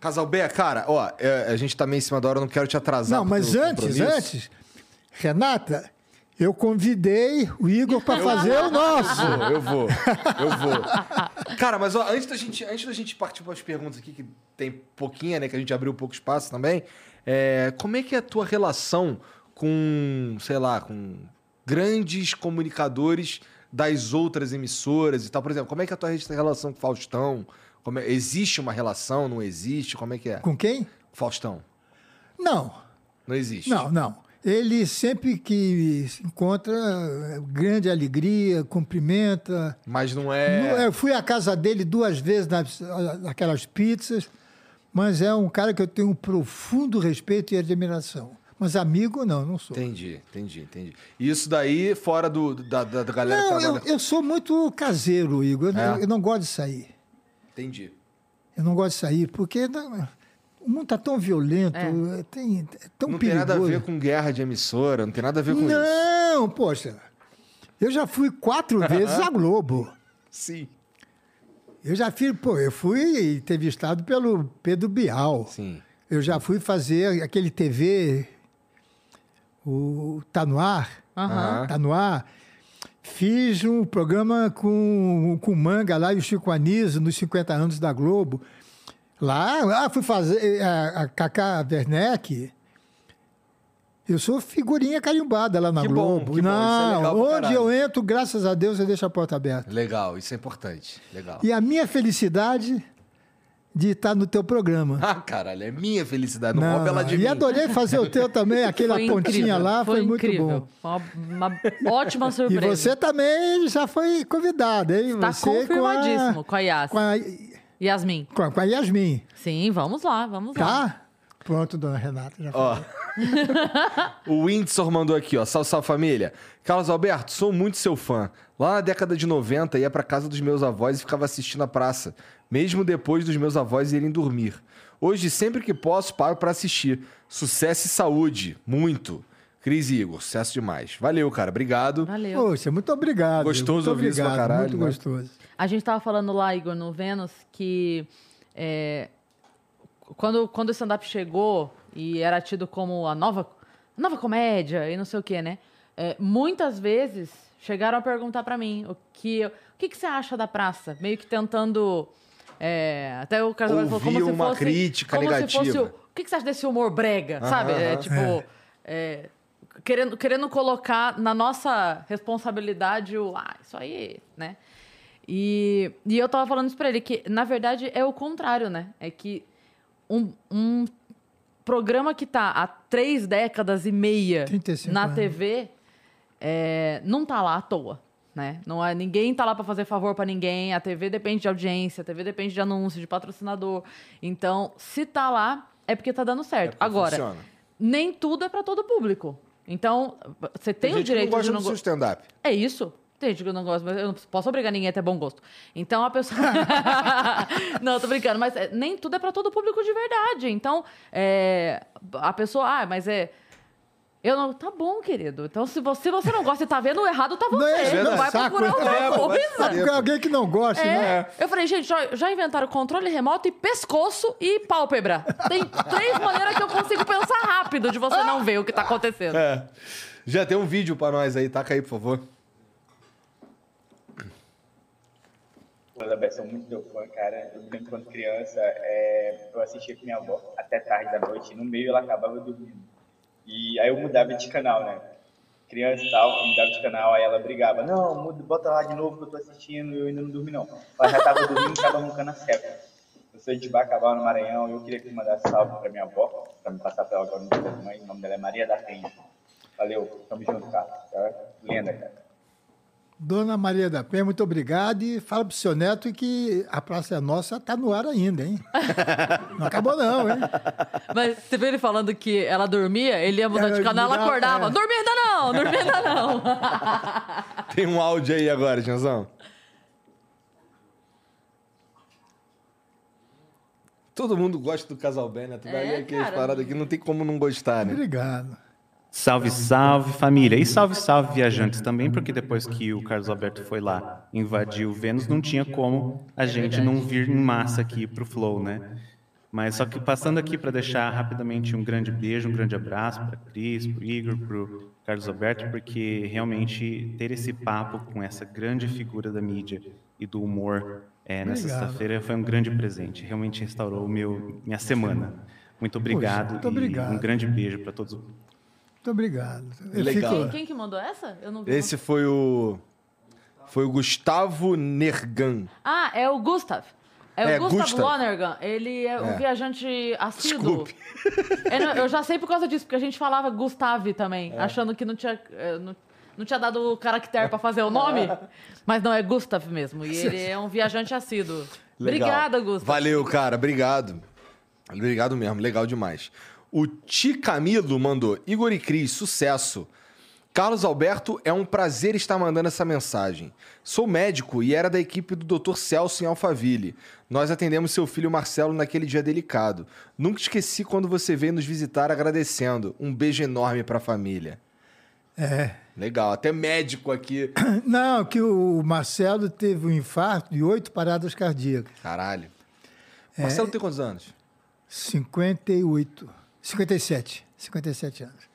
Casal B, cara, ó, é, a gente tá meio em cima da hora, eu não quero te atrasar. Não, mas antes, antes, Renata, eu convidei o Igor para fazer o nosso. Eu vou, eu vou, eu vou. Cara, mas ó, antes da gente, antes da gente partir para as perguntas aqui, que tem pouquinha, né, que a gente abriu pouco espaço também, é, como é que é a tua relação com, sei lá, com grandes comunicadores das outras emissoras e tal? Por exemplo, como é que é a tua relação com o Faustão? Como é- existe uma relação, não existe? Como é que é? Com quem? Faustão, Não, não existe. não, não. Ele sempre que se encontra, é, grande alegria, cumprimenta. Mas não é... Eu fui à casa dele duas vezes nas, naquelas pizzas, mas é um cara que eu tenho um profundo respeito e admiração. Mas amigo, não, não sou. Entendi, entendi, entendi. E Isso daí fora do, da, da galera Não, que eu, trabalha... eu sou muito caseiro, Igor. Eu, não- É? eu não gosto de sair. Entendi. Eu não gosto de sair, porque não- o mundo está tão violento, É. é, tem, é tão não tem perigoso. nada a ver com guerra de emissora, não tem nada a ver com isso. Não, poxa. Eu já fui quatro vezes à Globo. Sim. Eu já fui, pô, eu fui entrevistado pelo Pedro Bial. Sim. Eu já fui fazer aquele TV, o Tá no Ar. Aham. Tá no ar. Fiz um programa com, com o Manga lá e o Chico Anísio nos 50 anos da Globo. Lá, lá fui fazer eh, a, a Cacá Werneck. Eu sou figurinha carimbada lá na Que bom, Globo. que bom, isso é Não, legal pra onde eu entro, graças a Deus, eu deixo a porta aberta. Legal, isso é importante. Legal. E a minha felicidade de estar no teu programa. Ah, caralho, é minha felicidade, não, rouba ela de e mim. adorei fazer o teu também, aquela Foi pontinha incrível, lá, foi, muito incrível. bom. Foi uma, uma ótima E surpresa. você também já foi convidada, hein? Tá você com a- confirmadíssimo com a Yas. Com a, Yasmin. com a, com a Yasmin, Sim, vamos lá, vamos lá. tá? Pronto, dona Renata, já Ó. falei. o Windsor mandou aqui, ó. Salve, salve família. Carlos Alberto, sou muito seu fã. Lá na década de 90, ia pra casa dos meus avós e ficava assistindo a praça, mesmo depois dos meus avós irem dormir. Hoje, sempre que posso, paro pra assistir. Sucesso e saúde. Muito. Cris e Igor, sucesso demais. Valeu, cara. Obrigado. Valeu. Poxa, muito obrigado. Gostoso muito ouvir isso pra obrigado, caralho, Muito né? gostoso. A gente tava falando lá, Igor, no Vênus, que é, quando, quando o stand-up chegou e era tido como a nova, a nova comédia e não sei o quê, né? É, muitas vezes chegaram a perguntar pra mim o que, o que, que você acha da praça? Meio que tentando. é, até o Carlos falou como se uma fosse. crítica como Se fosse negativa. o, que, que você acha desse humor brega? sabe? É, tipo. é, querendo, querendo colocar na nossa responsabilidade o. Ah, isso aí, né? E, e eu tava falando isso pra ele, que na verdade é o contrário, né? É que um, um programa que tá há três décadas e meia 35 na. TV é, não tá lá à toa. Né? Não é, ninguém tá lá pra fazer favor pra ninguém. A TV depende de audiência, a TV depende de anúncio, de patrocinador. Então, se tá lá, é porque tá dando certo. porque Agora, funciona. nem tudo é pra todo público. Então, você tem, Tem o gente que direito não gosta de não do seu stand-up. É isso. Tem gente que eu não gosto, mas eu não posso obrigar ninguém a ter bom gosto. Então a pessoa. não, tô brincando, mas é, nem tudo é pra todo público de verdade. Então, é, a pessoa, ah, mas é. Eu não. Tá bom, querido. Então, se você, se você não gosta e tá vendo, o errado tá Não é você. Não, vai saco, procurar outra é, coisa. alguém que não gosta, né? É. Eu falei, gente, já, já inventaram controle remoto e pescoço e pálpebra. Tem três maneiras que eu consigo pensar rápido de você não ver o que tá acontecendo. É. Já tem um vídeo pra nós aí, taca aí, por favor. Fala, Beto, sou muito teu fã, cara. Eu lembro quando criança, é, eu assistia com minha avó até tarde da noite, e no meio ela acabava dormindo. E aí eu mudava de canal, né? Criança e tal, eu mudava de canal, aí ela brigava, não, muda, bota lá de novo que eu tô assistindo e eu ainda não dormi não. Ela já tava dormindo e tava roncando a seca. Eu sou de Bacabal, no Maranhão, e eu queria que você mandasse salve pra minha avó, pra me passar pra ela agora no dia das mães, o nome dela é Maria da Penha. Valeu, tamo junto, cara. Tá? Lenda, cara. Dona Maria da Penha, muito obrigado. E fala pro seu neto que a Praça é Nossa está no ar ainda, hein? não acabou, não, hein? Mas você viu ele falando que ela dormia, ele ia mudar de canal, ela acordava. é. Dormir ainda não, dormir ainda não. Tem um áudio aí agora, Janzão. Todo mundo gosta do Casal Ben, né? Tu vai É, ler aqui as paradas aqui, não tem como não gostar, né? Obrigado. Salve, salve família! E salve, salve viajantes também, porque depois que o Carlos Alberto foi lá invadir o Vênus, não tinha como a gente não vir em massa aqui pro Flow, né? Mas só que passando aqui para deixar rapidamente um grande beijo, um grande abraço para Cris, pro Igor, pro Carlos Alberto, porque realmente ter esse papo com essa grande figura da mídia e do humor é, Obrigado. sexta-feira foi um grande presente. Realmente restaurou o meu minha semana. Muito obrigado muito e obrigado. um grande beijo para todos Muito obrigado. Eu Legal. fico- Quem, quem que mandou essa? Eu não vi. Esse foi o. Foi o Gustavo Nergan. Ah, é o Gustav. É, É, o Gustav, Gustav. Lonergan. Ele é, É. um viajante assíduo. Desculpe. É, eu já sei por causa disso, porque a gente falava Gustave também, É. achando que não tinha, eh, não, não tinha dado o caractere pra fazer o nome. Mas não, é Gustav mesmo. E ele é um viajante assíduo. Legal. Obrigada, Gustav. Valeu, cara. Obrigado. Obrigado mesmo. Legal demais. O Ti Camilo mandou. Igor e Cris, sucesso. Carlos Alberto, é um prazer estar mandando essa mensagem. Sou médico e era da equipe do Dr. Celso em Alphaville. Nós atendemos seu filho Marcelo naquele dia delicado. Nunca esqueci quando você veio nos visitar agradecendo. Um beijo enorme pra família. É. Legal, até médico aqui. Não, que o Marcelo teve um infarto de oito paradas cardíacas. Caralho. É. Marcelo tem quantos anos? 58. 57. 57 anos.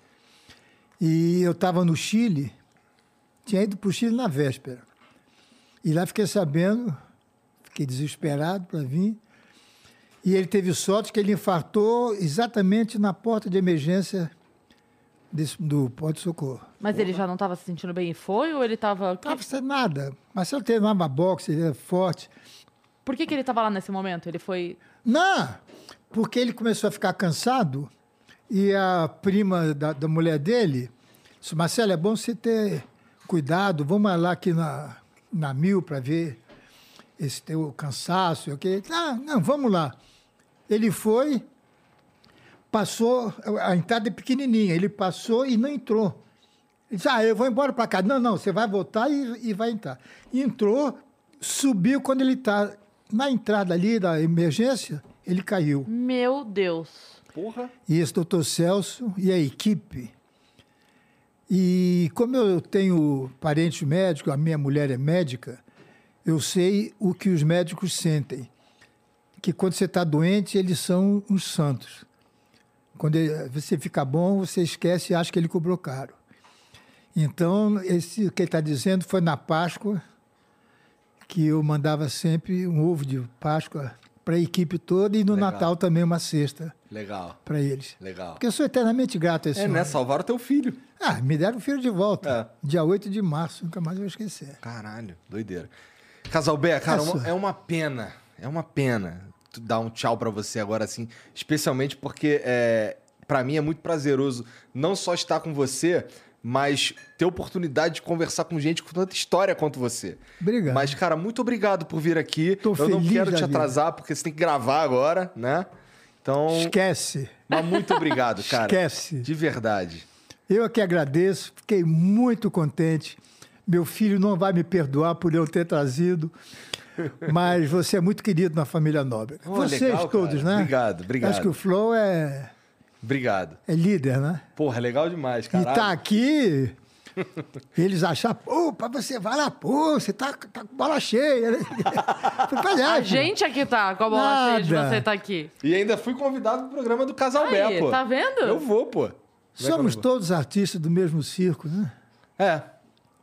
E eu estava no Chile, tinha ido para o Chile na véspera. E lá fiquei sabendo, fiquei desesperado para vir. E ele teve sorte que ele infartou exatamente na porta de emergência desse- do ponto-socorro. Mas ele já não estava se sentindo bem e foi? Ou ele estava. Não estava fazendo nada. Marcelo treinava boxe, ele era forte. Por que, que ele estava lá nesse momento? Ele foi. Não, porque ele começou a ficar cansado e a prima da, da mulher dele disse, Marcelo, é bom você ter cuidado, vamos lá aqui na, na Mil para ver esse teu cansaço. Okay? Ah, não, vamos lá. Ele foi, passou, a entrada é pequenininha, ele passou e não entrou. Ele disse, ah, eu vou embora para cá. Não, não, você vai voltar e, e vai entrar. Entrou, subiu quando ele está na entrada ali da emergência, ele caiu. Meu Deus. Porra. E esse doutor Celso e a equipe. E como eu tenho parentes médicos, a minha mulher é médica, eu sei o que os médicos sentem. Que quando você está doente, eles são os santos. Quando você fica bom, você esquece e acha que ele cobrou caro. Então, esse, que ele está dizendo foi na Páscoa, que eu mandava sempre um ovo de Páscoa para a equipe toda e no Legal. Natal também uma cesta Legal, para eles. legal. Porque eu sou eternamente grato a esse É, homem. né? Salvaram teu filho. Ah, me deram o filho de volta. É. Dia 8 de março, nunca mais vou esquecer. Caralho, doideira. Casalbé, cara, uma- é uma pena. É uma pena tu dar um tchau pra você agora, assim. Especialmente porque, é, para mim, é muito prazeroso não só estar com você, mas ter oportunidade de conversar com gente com tanta história quanto você. Obrigado. Mas, cara, muito obrigado por vir aqui. Tô Eu não feliz quero da te vida. atrasar, porque você tem que gravar agora, né? Então, Esquece. mas muito obrigado, cara. Esquece. De verdade. Eu aqui agradeço, fiquei muito contente. Meu filho não vai me perdoar por eu ter trazido, mas você é muito querido na família Nóbrega. Oh, Vocês legal, todos, cara. né? Obrigado, obrigado. Acho que o Flow é, Obrigado. é líder, né? Porra, legal demais, E cara. tá aqui, eles acham, pô, pra você vai lá, pô, você tá, tá com bola cheia. né? "Pois é, A filho." gente aqui tá com a bola cheia de Nada. você tá aqui. E ainda fui convidado pro programa do Casalbé, Aí, pô. tá vendo? Eu vou, pô. Somos Como é eu todos artistas do mesmo circo, né? É,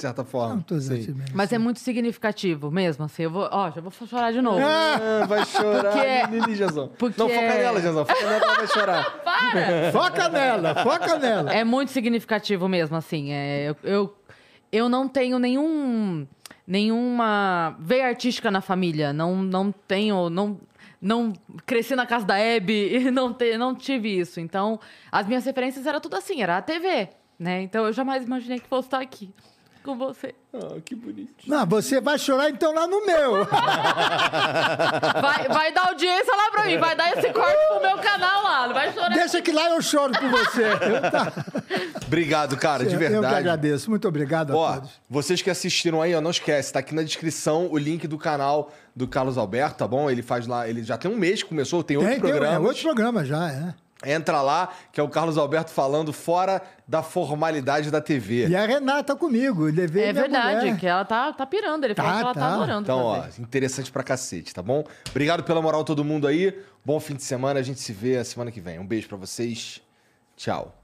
de certa forma. Todos Sim. Mas é muito significativo mesmo, assim. Eu vou. Ó, já vou chorar de novo. Ah, vai chorar, Porque- Lili Janzão. porque- Não, foca nela, Janzão. Foca nela, ela vai chorar. Para! Foca nela, foca nela. É muito significativo mesmo, assim. É, eu, eu, eu não tenho nenhum, nenhuma veia artística na família. Não, não tenho. Não, não cresci na casa da Hebe e não, te, não tive isso. Então, as minhas referências eram tudo assim, era a TV. Né? Então eu jamais imaginei que fosse estar aqui. Com você. Ah, que bonito. Não, você vai chorar então lá no meu. Vai, vai dar audiência lá pra mim, vai dar esse corte pro meu canal lá. Não vai chorar. Deixa que lá eu choro com você. Tá. Obrigado, cara, de Eu que verdade. agradeço. Muito obrigado a Ó, todos. vocês que assistiram aí, ó, não esquece, tá aqui na descrição o link do canal do Carlos Alberto, tá bom? Ele faz lá, ele já tem um mês que começou, tem, Tem, outro tem, é programa. outro programa já, é. Entra lá, que é o Carlos Alberto falando fora da formalidade da TV. E a Renata comigo. Levei É minha verdade, mulher. que ela tá, tá pirando. Ele Tá, falou que ela tá, tá. adorando. Então, ó, fazer. interessante pra cacete, tá bom? Obrigado pela moral todo mundo aí. Bom fim de semana, a gente se vê a semana que vem. Um beijo pra vocês. Tchau.